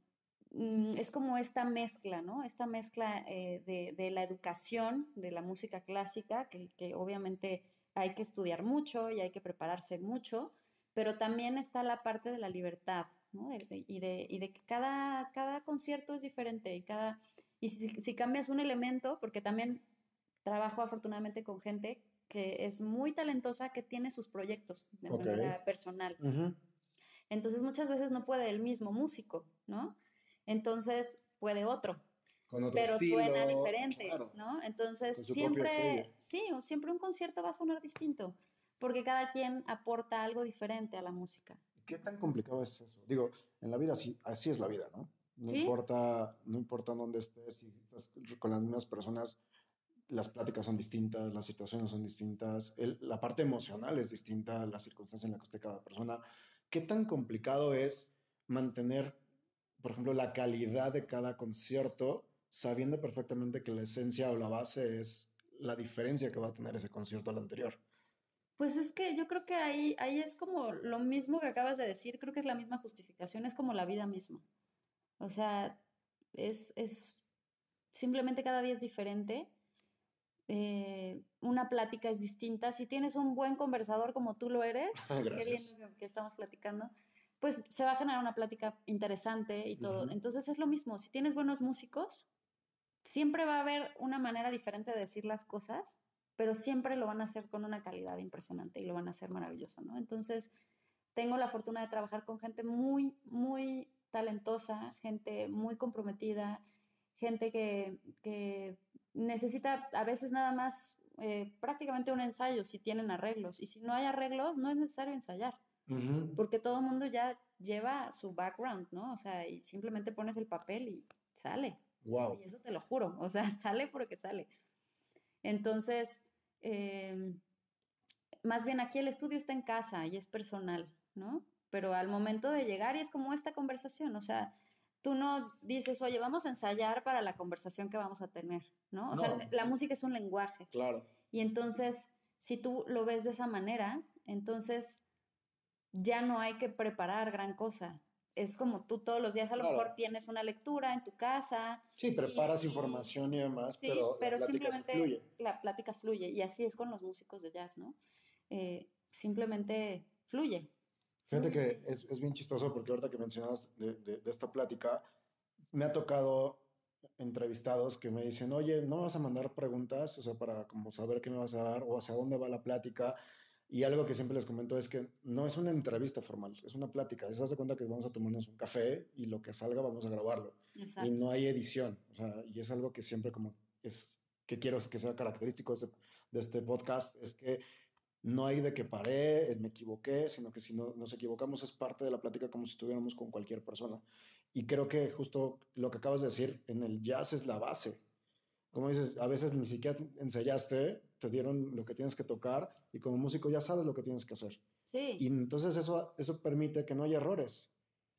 mm, es como esta mezcla, ¿no? Esta mezcla eh, de, de, la educación, de la música clásica, que, que obviamente hay que estudiar mucho y hay que prepararse mucho, pero también está la parte de la libertad, ¿no? y, de, y, de, que cada, cada concierto es diferente y cada... Y si, cambias un elemento, porque también trabajo afortunadamente con gente que es muy talentosa, que tiene sus proyectos de manera personal. Entonces muchas veces no puede el mismo músico, ¿no? Entonces puede otro pero suena diferente, ¿no? Entonces siempre, sí, siempre un concierto va a sonar distinto, porque cada quien aporta algo diferente a la música. ¿Qué tan complicado es eso? Digo, en la vida así, así es la vida, ¿no? No importa, no importa dónde estés, si estás con las mismas personas, las pláticas son distintas, las situaciones son distintas, la parte emocional es distinta, la circunstancia en la que esté cada persona. ¿Qué tan complicado es mantener, por ejemplo, la calidad de cada concierto sabiendo perfectamente que la esencia o la base es la diferencia que va a tener ese concierto al anterior. Pues es que yo creo que ahí, ahí es como lo mismo que acabas de decir, creo que es la misma justificación, es como la vida misma. O sea, es, es simplemente cada día es diferente. Eh, una plática es distinta. Si tienes un buen conversador como tú lo eres, [laughs] qué bien que estamos platicando, pues se va a generar una plática interesante y todo. Entonces es lo mismo. Si tienes buenos músicos, siempre va a haber una manera diferente de decir las cosas, pero siempre lo van a hacer con una calidad impresionante y lo van a hacer maravilloso, ¿no? Entonces, tengo la fortuna de trabajar con gente muy, muy talentosa, gente muy comprometida, gente que, que necesita a veces nada más eh, prácticamente un ensayo si tienen arreglos. Y si no hay arreglos, no es necesario ensayar. Porque todo el mundo ya lleva su background, ¿no? O sea, y simplemente pones el papel y sale. Y eso te lo juro, o sea, [laughs] sale porque sale. Entonces, em, más bien aquí el estudio está en casa y es personal, ¿no? Pero al momento de llegar y es como esta conversación, o sea, tú no dices, oye, vamos a ensayar para la conversación que vamos a tener, ¿no? O sea, la música es un lenguaje. Claro. Y entonces, si tú lo ves de esa manera, entonces ya no hay que preparar gran cosa es como tú todos los días a lo mejor tienes una lectura en tu casa. Sí, preparas información y demás, pero, la simplemente fluye. la plática fluye y así es con los músicos de jazz, ¿no? Eh, simplemente fluye. Fíjate que es, es, bien chistoso porque ahorita que mencionas de, de, de, esta plática, me ha tocado entrevistados que me dicen, oye, ¿no vas a mandar preguntas? O sea, para como saber qué me vas a dar o hacia dónde va la plática. Y algo que siempre les comento es que no es una entrevista formal, es una plática. Se hace cuenta que vamos a tomarnos un café y lo que salga vamos a grabarlo. Y no hay edición. O sea, y es algo que siempre como es que quiero que sea característico de este, podcast, es que no hay de que paré, me equivoqué, sino que si no, nos equivocamos es parte de la plática como si estuviéramos con cualquier persona. Y creo que justo lo que acabas de decir, en el jazz es la base. Como dices, a veces ni siquiera ensayaste, te dieron lo que tienes que tocar y como músico ya sabes lo que tienes que hacer. Sí. Y entonces eso, eso permite que no haya errores.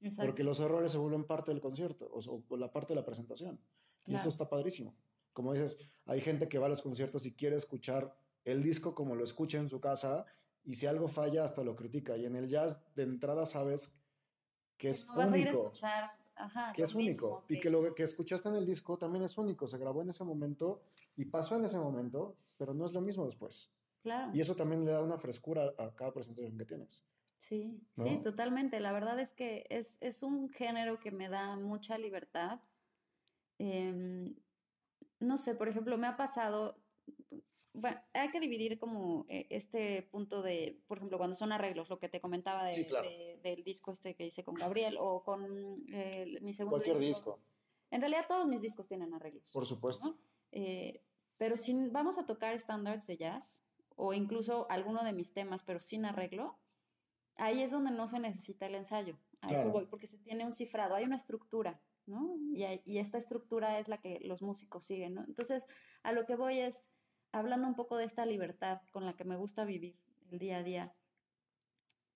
Exacto. Porque los errores se vuelven parte del concierto o, o la parte de la presentación. Y eso está padrísimo. Como dices, hay gente que va a los conciertos y quiere escuchar el disco como lo escucha en su casa y si algo falla hasta lo critica. Y en el jazz de entrada sabes que es no vas a ir a escuchar, ajá, que es único y que lo que escuchaste en el disco también es único. Se grabó en ese momento y pasó en ese momento, pero no es lo mismo después. Claro. Y eso también le da una frescura a cada presentación que tienes. Sí, ¿no? sí, totalmente. La verdad es que es, es un género que me da mucha libertad. Em, no sé, por ejemplo, me ha pasado, bueno, hay que dividir como eh, este punto de, por ejemplo, cuando son arreglos, lo que te comentaba de- Sí, claro. de- del disco este que hice con Gabriel o con eh, mi segundo Cualquier disco, En realidad todos mis discos tienen arreglos. por supuesto. ¿no? Eh, pero si vamos a tocar estándares de jazz o incluso alguno de mis temas, pero sin arreglo, ahí es donde no se necesita el ensayo. A eso Claro. voy, porque se tiene un cifrado, hay una estructura, ¿no? Y, y esta estructura es la que los músicos siguen, ¿no? Entonces, a lo que voy es, hablando un poco de esta libertad con la que me gusta vivir el día a día,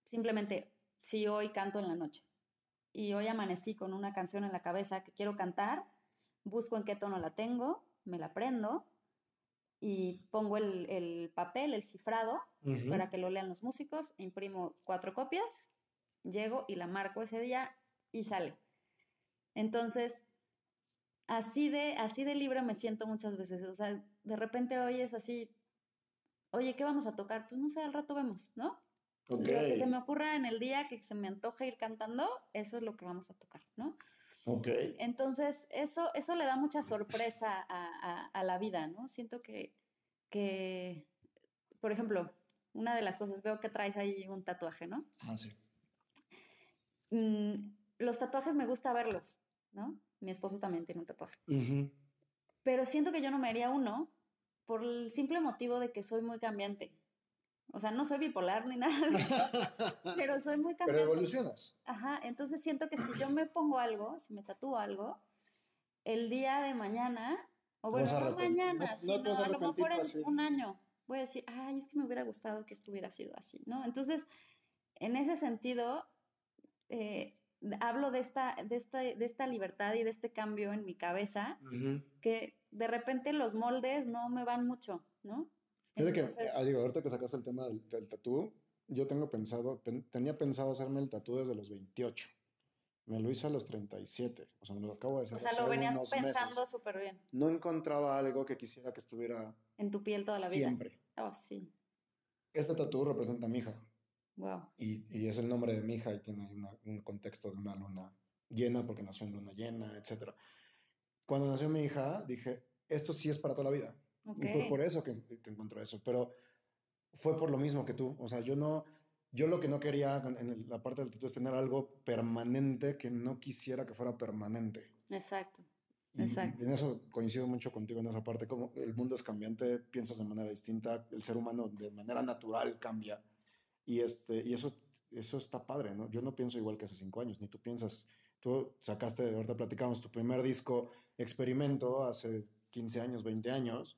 simplemente, si hoy canto en la noche y hoy amanecí con una canción en la cabeza que quiero cantar, busco en qué tono la tengo, me la prendo y pongo el, el papel, el cifrado, para que lo lean los músicos, imprimo cuatro copias, llego y la marco ese día y sale. Entonces, así de, así de libre me siento muchas veces. O sea, de repente hoy es así, oye, ¿qué vamos a tocar? Pues no sé, al rato vemos, ¿no? Ok. Lo que se me ocurra en el día, que se me antoja ir cantando, eso es lo que vamos a tocar, ¿no? Ok. Entonces, eso, eso le da mucha sorpresa a, a- a la vida, ¿no? Siento que, que, por ejemplo, una de las cosas, veo que traes ahí un tatuaje, ¿no? Ah, sí. Mm, los tatuajes me gusta verlos, ¿no? Mi esposo también tiene un tatuaje. Pero siento que yo no me haría uno por el simple motivo de que soy muy cambiante. O sea, no soy bipolar ni [laughs] nada, [laughs] pero soy muy Pero cambiante. evolucionas. Ajá, entonces siento que si yo me pongo algo, si me tatúo algo, el día de mañana, o bueno, no mañana, No- no sino vas a a lo mejor en un año, voy a decir, ay, es que me hubiera gustado que esto hubiera sido así, ¿no? Entonces, en ese sentido, eh, hablo de esta, de, esta, de esta libertad y de este cambio en mi cabeza, que de repente los moldes no me van mucho, ¿no? Entonces- ah, digo, ahorita que sacaste el tema del, del tatú, yo tengo pensado, pen- tenía pensado hacerme el tatú desde los 28. Me lo hice a los 37. O sea, me lo acabo de hacer O sea, lo venías unos pensando meses. súper bien, No encontraba algo que quisiera que estuviera en tu piel toda la vida. siempre. Oh, sí, Este tatú representa a mi hija. Wow. Y, y es el nombre de mi hija y tiene una- un contexto de una luna llena porque nació en luna llena, etc. Cuando nació mi hija, dije, esto sí es para toda la vida. Y fue por eso que te encontré eso. Pero fue por lo mismo que tú. O sea, yo no, yo lo que no quería en- la parte del tatu es tener algo permanente que no quisiera que fuera permanente. Exacto. Y Exacto. en eso coincido mucho contigo en esa parte, como el mundo es cambiante, piensas de manera distinta, el ser humano de manera natural cambia. Y, este, y eso, eso está padre, ¿no? Yo no pienso igual que hace cinco años, ni tú piensas. Tú sacaste, ahorita platicamos, tu primer disco experimento hace 15 años, 20 años,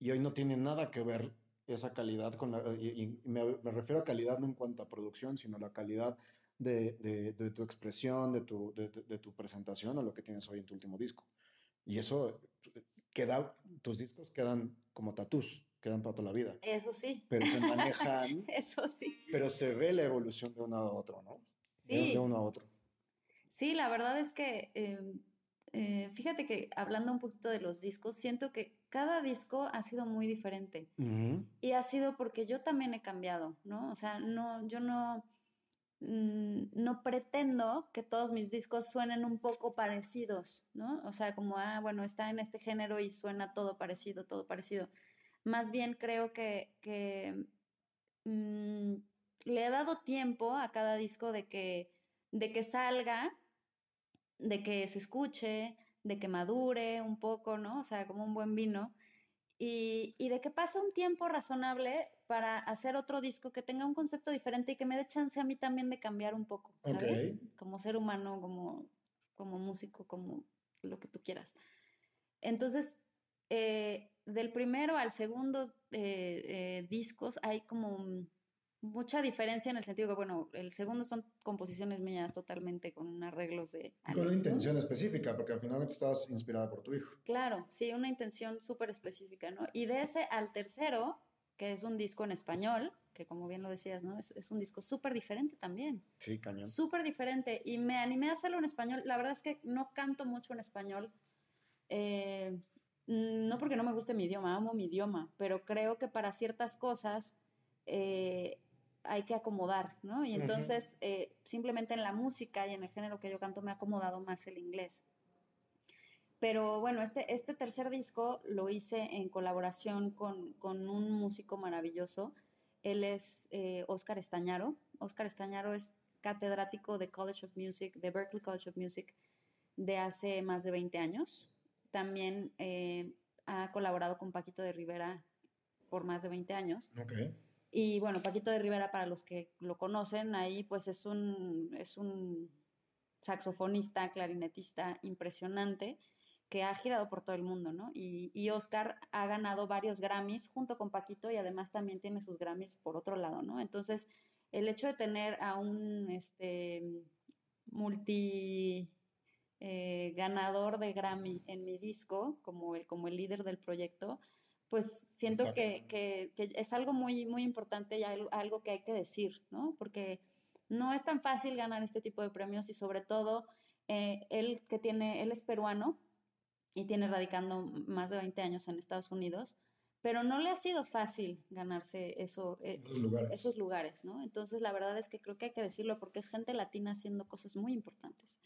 y hoy no tiene nada que ver esa calidad con la... Me, refiero a calidad no en cuanto a producción, sino la calidad de, de- tu expresión, de tu, de, tu presentación a lo que tienes hoy en tu último disco. Y eso eh, queda, tus discos quedan como tatús, quedan para toda la vida, Eso sí. pero se manejan, [laughs] Eso sí. pero se ve la evolución de uno a otro, ¿no? Sí. de uno a otro. Sí, la verdad es que, eh, eh, fíjate que hablando un poquito de los discos, siento que cada disco ha sido muy diferente. Y ha sido porque yo también he cambiado, ¿no? O sea, no, yo no, mm, no pretendo que todos mis discos suenen un poco parecidos, ¿no? O sea, como, ah, bueno, está en este género y suena todo parecido, todo parecido. Más bien creo que, que mm, le he dado tiempo a cada disco de que, de que salga, de que se escuche, de que madure un poco, ¿no? O sea, como un buen vino. Y, y de que pase un tiempo razonable para hacer otro disco que tenga un concepto diferente y que me dé chance a mí también de cambiar un poco, ¿sabes? Como ser humano, como, como músico, como lo que tú quieras. Entonces, eh, del primero al segundo eh, eh, discos hay como mucha diferencia en el sentido que, bueno, el segundo son composiciones mías totalmente con arreglos de... con una intención específica, porque al final estabas inspirada por tu hijo. Claro, sí, una intención súper específica, ¿no? Y de ese al tercero, que es un disco en español, que como bien lo decías, ¿no? Es, es un disco súper diferente también. Sí, cañón. Súper diferente. Y me animé a hacerlo en español. La verdad es que no canto mucho en español. Eh, no porque no me guste mi idioma, amo mi idioma, pero creo que para ciertas cosas eh, hay que acomodar, ¿no? Y entonces eh, simplemente en la música y en el género que yo canto me ha acomodado más el inglés. Pero bueno, este, este tercer disco lo hice en colaboración con, con un músico maravilloso. Él es Oscar Estañaro. Oscar Estañaro es catedrático de College of Music, de Berkeley College of Music, de hace más de 20 años. También eh, ha colaborado con Paquito de Rivera por más de 20 años. Y bueno, Paquito de Rivera, para los que lo conocen, ahí pues es un, es un saxofonista, clarinetista impresionante que ha girado por todo el mundo, ¿no? Y, y, Oscar ha ganado varios Grammys junto con Paquito y además también tiene sus Grammys por otro lado, ¿no? Entonces, el hecho de tener a un este, multi eh, ganador de Grammy en mi disco, como el, como el líder del proyecto, pues siento que, que, es algo muy, muy importante y algo, que hay que decir, ¿no? Porque no es tan fácil ganar este tipo de premios y sobre todo eh, él que tiene, él es peruano y tiene radicando más de 20 años en Estados Unidos, pero no le ha sido fácil ganarse eso, eh, lugares. esos lugares, ¿no? Entonces la verdad es que creo que hay que decirlo porque es gente latina haciendo cosas muy importantes.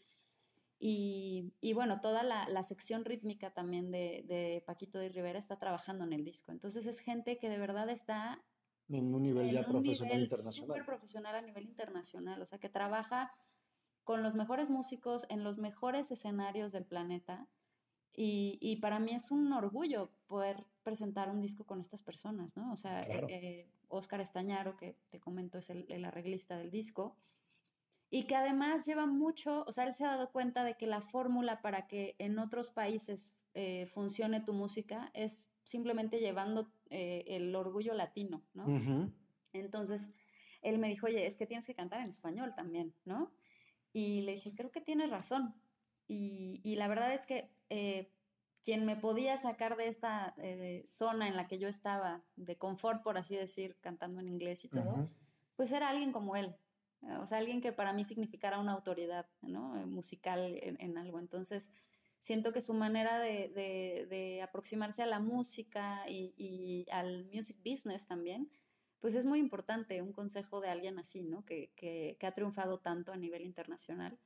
Y, y bueno, toda la, la, sección rítmica también de, de, Paquito de Rivera está trabajando en el disco. Entonces es gente que de verdad está... En un nivel ya profesional internacional. Súper profesional a nivel internacional, o sea, que trabaja con los mejores músicos en los mejores escenarios del planeta. Y, y para mí es un orgullo poder presentar un disco con estas personas, ¿no? O sea, eh, Oscar Estañaro, que te comento, es el, el arreglista del disco y que además lleva mucho, o sea, él se ha dado cuenta de que la fórmula para que en otros países eh, funcione tu música es simplemente llevando eh, el orgullo latino, ¿no? Entonces, él me dijo, oye, es que tienes que cantar en español también, ¿no? Y le dije, creo que tienes razón. Y, y la verdad es que eh, quien me podía sacar de esta zona en la que yo estaba, de confort, por así decir, cantando en inglés y todo, pues era alguien como él, o sea, alguien que para mí significara una autoridad ¿no? Eh, musical en, algo. Entonces, siento que su manera de, de, aproximarse a la música y, y, al music business también, pues es muy importante, un consejo de alguien así, ¿no? Que, que, que ha triunfado tanto a nivel internacional.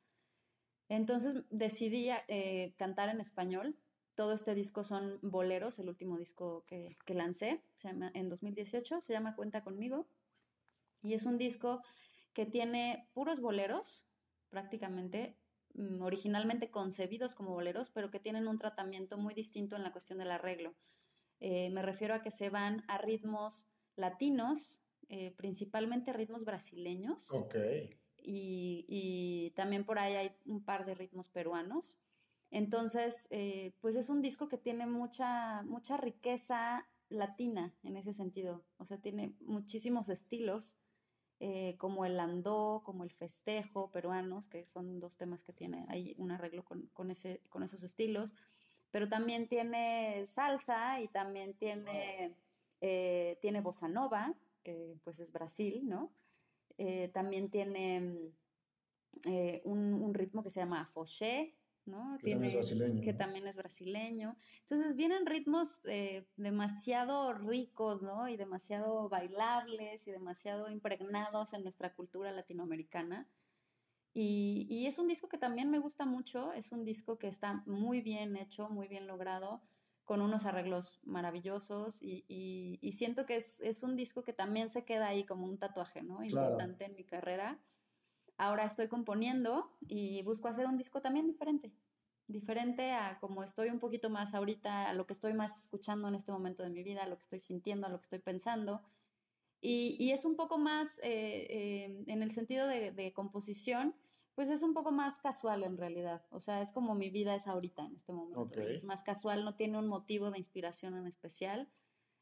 Entonces decidí eh, cantar en español. Todo este disco son boleros, el último disco que, que lancé, se llama, en 2018, se llama Cuenta conmigo. Y es un disco que tiene puros boleros, prácticamente, mm, originalmente concebidos como boleros, pero que tienen un tratamiento muy distinto en la cuestión del arreglo. Eh, me refiero a que se van a ritmos latinos, eh, principalmente ritmos brasileños. Ok. Y, también por ahí hay un par de ritmos peruanos. Entonces, eh, pues es un disco que tiene mucha, mucha riqueza latina en ese sentido. O sea, tiene muchísimos estilos eh, como el andó, como el festejo peruanos, que son dos temas que tiene ahí un arreglo con, ese, con esos estilos, pero también tiene salsa y también tiene, eh, tiene bossa nova, que pues es Brasil, ¿no? Eh, también tiene un, un, ritmo que se llama afoxé, que también es brasileño. Que también es brasileño. Entonces vienen ritmos eh, demasiado ricos, ¿no? Y demasiado bailables y demasiado impregnados en nuestra cultura latinoamericana. Y, y, es un disco que también me gusta mucho, es un disco que está muy bien hecho, muy bien logrado, con unos arreglos maravillosos y, y, siento que es, es, un disco que también se queda ahí como un tatuaje, ¿no? Importante en mi carrera. Ahora estoy componiendo y busco hacer un disco también diferente, diferente a como estoy un poquito más ahorita, a lo que estoy más escuchando en este momento de mi vida, a lo que estoy sintiendo, a lo que estoy pensando. Y, y es un poco más, eh, eh, en el sentido de, de, composición, pues es un poco más casual en realidad. O sea, es como mi vida es ahorita en este momento. Okay. Es más casual, no tiene un motivo de inspiración en especial.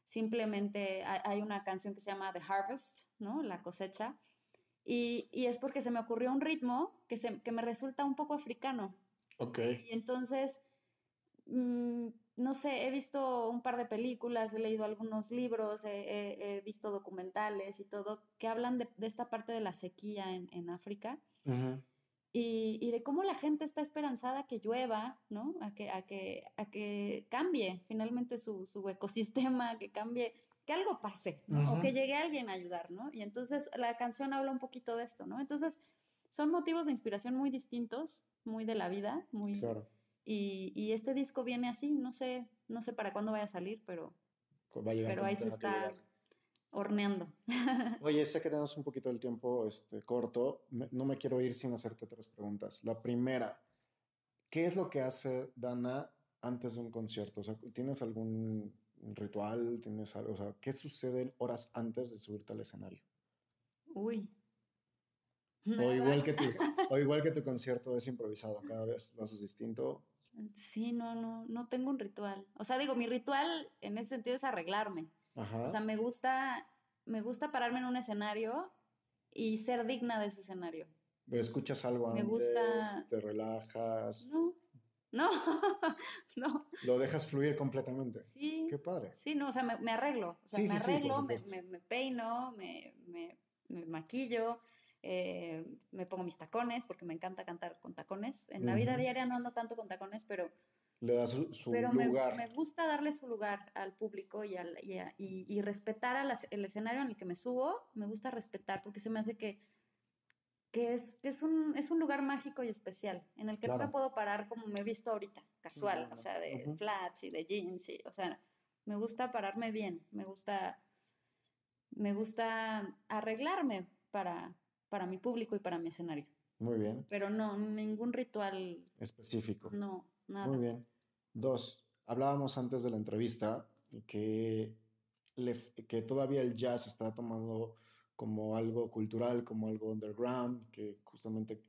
Simplemente hay, hay una canción que se llama The Harvest, ¿no? La cosecha. Y, y, es porque se me ocurrió un ritmo que, se, que me resulta un poco africano. Ok. Y entonces, mmm, no sé, he visto un par de películas, he leído algunos libros, he, he, he visto documentales y todo que hablan de, de, esta parte de la sequía en, en África. Uh -huh. y, y, de cómo la gente está esperanzada que llueva, ¿no? A que, a que, a que cambie finalmente su, su ecosistema, que cambie que algo pase, ¿no? Uh -huh. O que llegue alguien a ayudar, ¿no? Y entonces la canción habla un poquito de esto, ¿no? Entonces son motivos de inspiración muy distintos, muy de la vida, muy... Claro. Y, y este disco viene así, no sé, no sé para cuándo vaya a salir, pero, pero ahí se está horneando. [laughs] Oye, sé que tenemos un poquito del tiempo este, corto, no me quiero ir sin hacerte tres preguntas. La primera, ¿qué es lo que hace Dana antes de un concierto? O sea, ¿tienes algún ritual? ¿Tienes algo? O sea, ¿qué sucede horas antes de subirte al escenario? Uy. O igual, que tu, [laughs] o igual que tu concierto es improvisado, cada vez lo haces distinto. Sí, no, no, no tengo un ritual. O sea, digo, mi ritual en ese sentido es arreglarme. Ajá. O sea, me gusta, me gusta pararme en un escenario y ser digna de ese escenario. Pero escuchas algo me antes, gusta... te relajas. No, no, [laughs] no. Lo dejas fluir completamente. Sí. Qué padre. Sí, no, o sea, me, me arreglo. O sea, sí, me sí, arreglo, sí, me, me, me, peino, me, maquillo, eh, me pongo mis tacones, porque me encanta cantar con tacones. En uh -huh. la vida diaria no ando tanto con tacones, pero... Le das su, su pero lugar. Me, me, gusta darle su lugar al público y, al, y, a, y, y respetar el escenario en el que me subo. Me gusta respetar, porque se me hace que que es, que es, un, es un lugar mágico y especial, en el que claro. me puedo parar como me he visto ahorita, casual, o sea, de uh -huh. flats y de jeans, y, o sea, me gusta pararme bien, me gusta, me gusta arreglarme para, para mi público y para mi escenario. Muy bien. Pero no, ningún ritual específico. No, nada. Muy bien. Dos, hablábamos antes de la entrevista que, le, que todavía el jazz está tomando como algo cultural, como algo underground, que justamente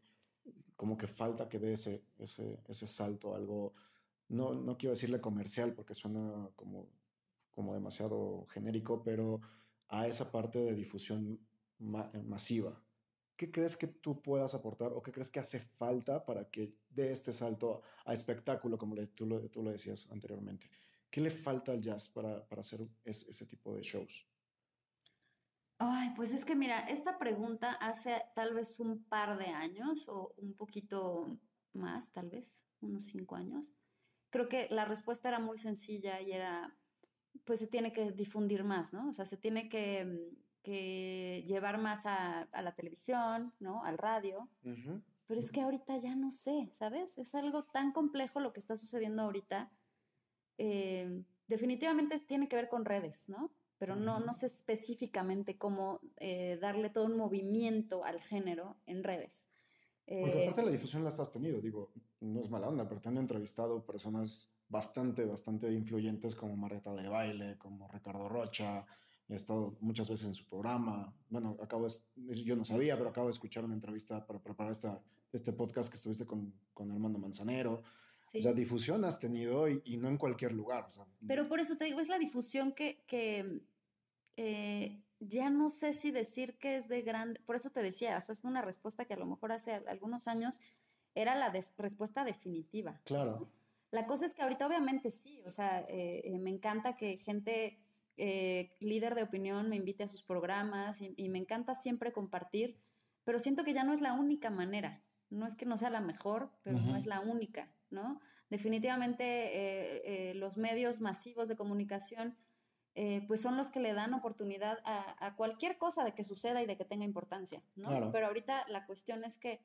como que falta que dé ese, ese, ese salto, algo, no, no quiero decirle comercial porque suena como, como demasiado genérico, pero a esa parte de difusión ma masiva. ¿Qué crees que tú puedas aportar o qué crees que hace falta para que dé este salto a, espectáculo, como le, tú, lo, tú lo decías anteriormente? ¿Qué le falta al jazz para, para hacer ese, ese tipo de shows? Ay, pues es que mira, esta pregunta hace tal vez un par de años o un poquito más, tal vez, unos cinco años. Creo que la respuesta era muy sencilla y era, pues se tiene que difundir más, ¿no? O sea, se tiene que, que llevar más a, a, la televisión, ¿no? Al radio. Uh -huh. Pero es que ahorita ya no sé, ¿sabes? Es algo tan complejo lo que está sucediendo ahorita. Eh, definitivamente tiene que ver con redes, ¿no? Pero no, no sé específicamente cómo eh, darle todo un movimiento al género en redes. Porque aparte la difusión la has tenido, digo, no es mala onda, pero te han entrevistado personas bastante, bastante influyentes como Marreta de Baile, como Ricardo Rocha, he estado muchas veces en su programa, bueno, acabo de, yo no sabía, pero acabo de escuchar una entrevista para preparar esta, este podcast que estuviste con, con Armando Manzanero, Sí. O sea, difusión has tenido y, y no en cualquier lugar. O sea, Pero por eso te digo, es la difusión que, que eh, ya no sé si decir que es de grande, por eso te decía, eso es una respuesta que a lo mejor hace algunos años era la respuesta definitiva. Claro. La cosa es que ahorita obviamente sí, o sea, eh, me encanta que gente eh, líder de opinión me invite a sus programas y, y me encanta siempre compartir, pero siento que ya no es la única manera. No es que no sea la mejor, pero uh -huh. no es la única. ¿no? Definitivamente eh, eh, los medios masivos de comunicación eh, pues son los que le dan oportunidad a, a, cualquier cosa de que suceda y de que tenga importancia, ¿no? Claro. Pero ahorita la cuestión es que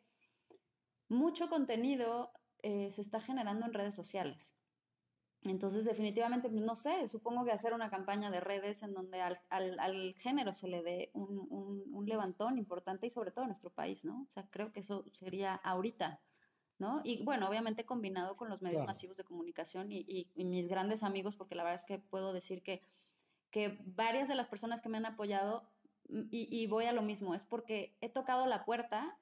mucho contenido se está generando en redes sociales. Entonces, definitivamente, no sé, supongo que hacer una campaña de redes en donde al, al, al género se le dé un, un, un, levantón importante y sobre todo en nuestro país, ¿no? O sea, creo que eso sería ahorita ¿no? Y bueno, obviamente combinado con los medios claro. masivos de comunicación y, y, y, mis grandes amigos, porque la verdad es que puedo decir que, que varias de las personas que me han apoyado mm, y, y voy a lo mismo, es porque he tocado la puerta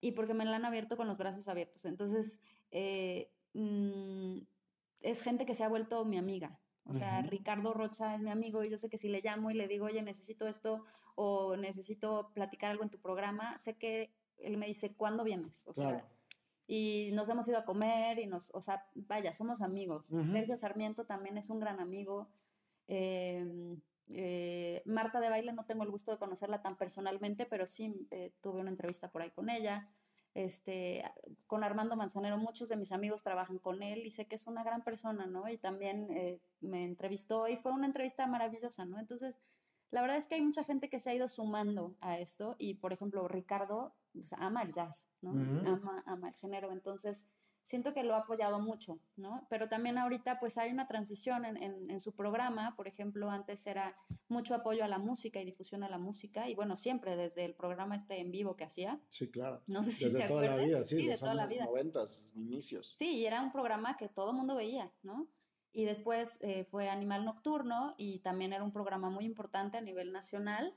y porque me la han abierto con los brazos abiertos. Entonces, eh, mm, es gente que se ha vuelto mi amiga. O sea. Ricardo Rocha es mi amigo y yo sé que si le llamo y le digo, oye, necesito esto o necesito platicar algo en tu programa, sé que él me dice, ¿cuándo vienes? O sea, y nos hemos ido a comer y nos, o sea, vaya, somos amigos. Sergio Sarmiento también es un gran amigo. Eh, eh, Marta de Baile no tengo el gusto de conocerla tan personalmente, pero sí eh, tuve una entrevista por ahí con ella. Este, con Armando Manzanero, muchos de mis amigos trabajan con él y sé que es una gran persona, ¿no? Y también eh, me entrevistó y fue una entrevista maravillosa, ¿no? Entonces, la verdad es que hay mucha gente que se ha ido sumando a esto y, por ejemplo, Ricardo pues, ama el jazz, ¿no? Ujú. ama, ama el género, entonces siento que lo ha apoyado mucho, ¿no? Pero también ahorita pues hay una transición en, en- en su programa, por ejemplo, antes era mucho apoyo a la música y difusión a la música y bueno, siempre desde el programa este en vivo que hacía, Sí, claro. no sé si Desde te toda la acuerdas. vida, sí, de los toda la vida. noventas, inicios. Sí, y era un programa que todo mundo veía, ¿no? Y después eh, fue Animal Nocturno y también era un programa muy importante a nivel nacional,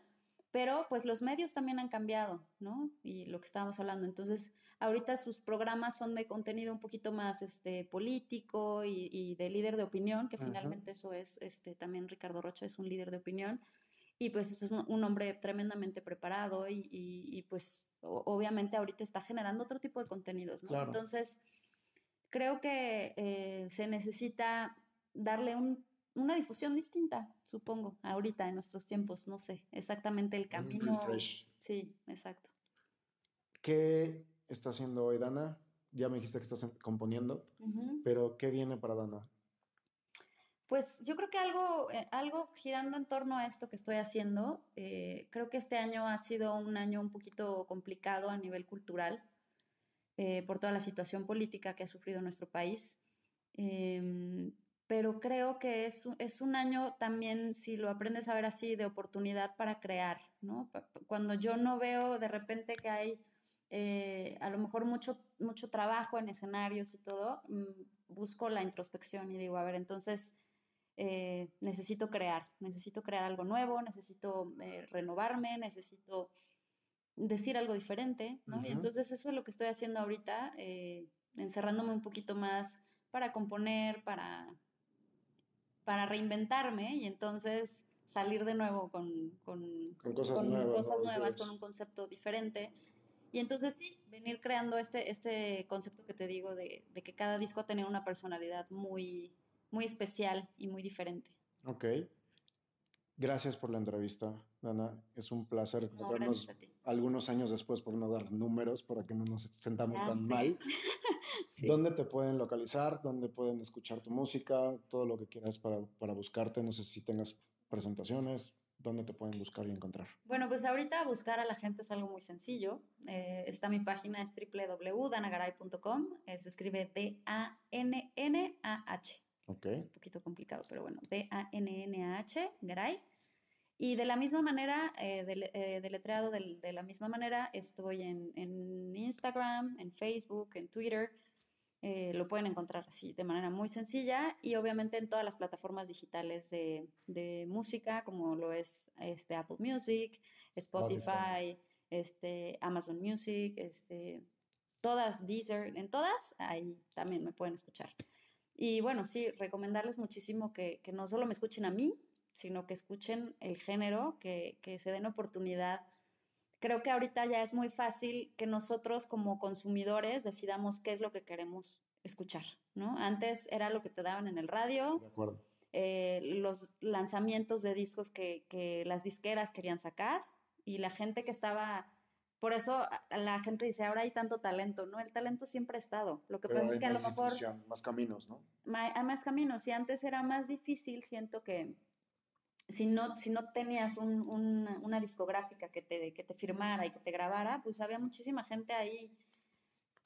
pero pues los medios también han cambiado, ¿no? Y lo que estábamos hablando. Entonces, ahorita sus programas son de contenido un poquito más este, político y, y de líder de opinión, que Ajá. finalmente eso es, este, también Ricardo Rocha es un líder de opinión. Y pues es un, un hombre tremendamente preparado y, y- y, pues o- obviamente ahorita está generando otro tipo de contenidos, ¿no? Claro. Entonces, creo que eh, se necesita darle un- una difusión distinta, supongo, ahorita en nuestros tiempos, no sé, exactamente el Un camino. refresh. Sí, exacto. ¿Qué está haciendo hoy Dana? Ya me dijiste que estás em- componiendo, Ujú. pero ¿qué viene para Dana? Pues yo creo que algo, eh, algo girando en torno a esto que estoy haciendo, eh, creo que este año ha sido un año un poquito complicado a nivel cultural eh, por toda la situación política que ha sufrido nuestro país. Pero creo que es, un- es un año también, si lo aprendes a ver así, de oportunidad para crear, ¿no? Cuando yo no veo de repente que hay eh, a lo mejor mucho, mucho trabajo en escenarios y todo, mm, busco la introspección y digo, a ver, entonces eh, necesito crear, necesito crear algo nuevo, necesito eh, renovarme, necesito decir algo diferente, ¿no? Y entonces eso es lo que estoy haciendo ahorita, encerrándome un poquito más para componer, para, para reinventarme y entonces salir de nuevo con, con, Con cosas con nuevas. cosas nuevos nuevas, retos. con un concepto diferente. Y entonces sí, venir creando este, este concepto que te digo de, de que cada disco tenido una personalidad muy, muy especial y muy diferente. Ok. Gracias por la entrevista, Dana. Es un placer No, encontrarnos gracias a ti. Algunos años después por no dar números, para que no nos sentamos Ya tan sé. mal. [laughs] Sí. ¿Dónde te pueden localizar? ¿Dónde pueden escuchar tu música? Todo lo que quieras para, para buscarte. No sé si tengas presentaciones. ¿Dónde te pueden buscar y encontrar? Bueno, pues ahorita buscar a la gente es algo muy sencillo. Eh, está mi página, es www.danagaray.com. Eh, se escribe D-A-N-N-A-H. Ok. Es un poquito complicado, pero bueno, D-A-N-N-A-H, Garay. Y de la misma manera, eh, dele- eh, deletreado del- de, la misma manera, estoy en, en Instagram, en Facebook, en Twitter. Eh, lo pueden encontrar así de manera muy sencilla y obviamente en todas las plataformas digitales de, de música, como lo es este, Apple Music, Spotify, Spotify. Este, Amazon Music, este, todas, Deezer, en todas, ahí también me pueden escuchar. Y bueno, sí, recomendarles muchísimo que, que no solo me escuchen a mí, sino que escuchen el género, que, que se den oportunidad. Creo que ahorita ya es muy fácil que nosotros como consumidores decidamos qué es lo que queremos escuchar, ¿no? Antes era lo que te daban en el radio, De acuerdo. eh, los lanzamientos de discos que, que las disqueras querían sacar y la gente que estaba... Por eso la gente dice, ahora hay tanto talento, ¿no? El talento siempre ha estado. Lo que Pero pasa es que a lo mejor más caminos, ¿no? hay más caminos. Si antes era más difícil, siento que si no, si no tenías un- un- una discográfica que te, que te firmara y que te grabara, pues había muchísima gente ahí.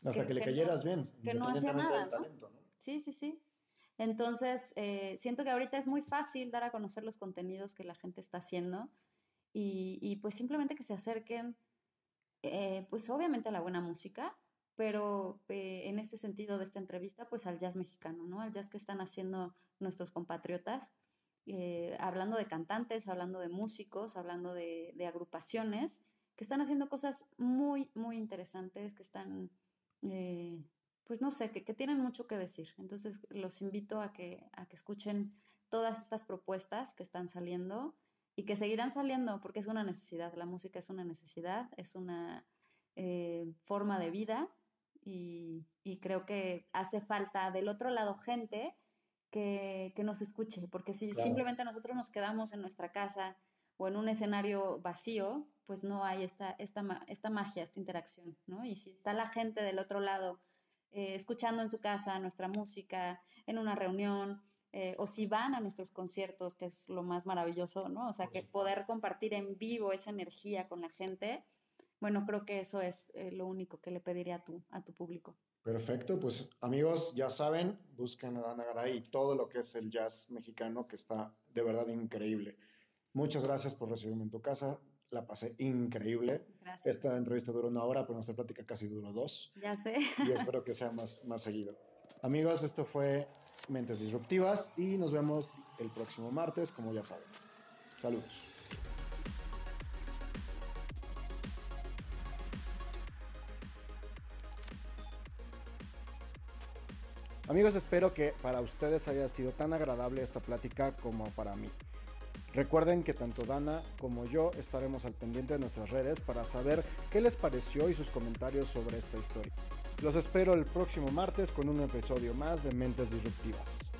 Hasta Que- que, le que no- cayeras bien. que no hacía nada, ¿no? talento, ¿no? Sí, sí, sí. Entonces, eh, siento que ahorita es muy fácil dar a conocer los contenidos que la gente está haciendo y, y, pues simplemente que se acerquen, eh, pues obviamente a la buena música, pero eh, en este sentido de esta entrevista, pues al jazz mexicano, ¿no? Al jazz que están haciendo nuestros compatriotas eh, hablando de cantantes, hablando de músicos, hablando de, agrupaciones que están haciendo cosas muy, muy interesantes, que están, eh, pues no sé, que, tienen mucho que decir. Entonces los invito a que, a que escuchen todas estas propuestas que están saliendo y que seguirán saliendo porque es una necesidad. La música es una necesidad, es una eh, forma de vida y, creo que hace falta del otro lado gente que, nos escuche, porque si simplemente nosotros nos quedamos en nuestra casa o en un escenario vacío, pues no hay esta, esta, esta magia, esta interacción, ¿no? Y si está la gente del otro lado eh, escuchando en su casa nuestra música, en una reunión, eh, o si van a nuestros conciertos, que es lo más maravilloso, ¿no? O sea, que poder compartir en vivo esa energía con la gente, bueno, creo que eso es eh, lo único que le pediría a tu, a tu público. Perfecto, pues amigos, ya saben, busquen a Dana Garay y todo lo que es el jazz mexicano, que está de verdad increíble. Muchas gracias por recibirme en tu casa, la pasé increíble. Gracias. Esta entrevista duró una hora, pero nuestra plática casi duró dos. Ya sé. Y espero que sea más, más seguido. Amigos, esto fue Mentes Disruptivas y nos vemos el próximo martes, como ya saben. Saludos. Amigos, espero que para ustedes haya sido tan agradable esta plática como para mí. Recuerden que tanto Dana como yo estaremos al pendiente de nuestras redes para saber qué les pareció y sus comentarios sobre esta historia. Los espero el próximo martes con un episodio más de Mentes Disruptivas.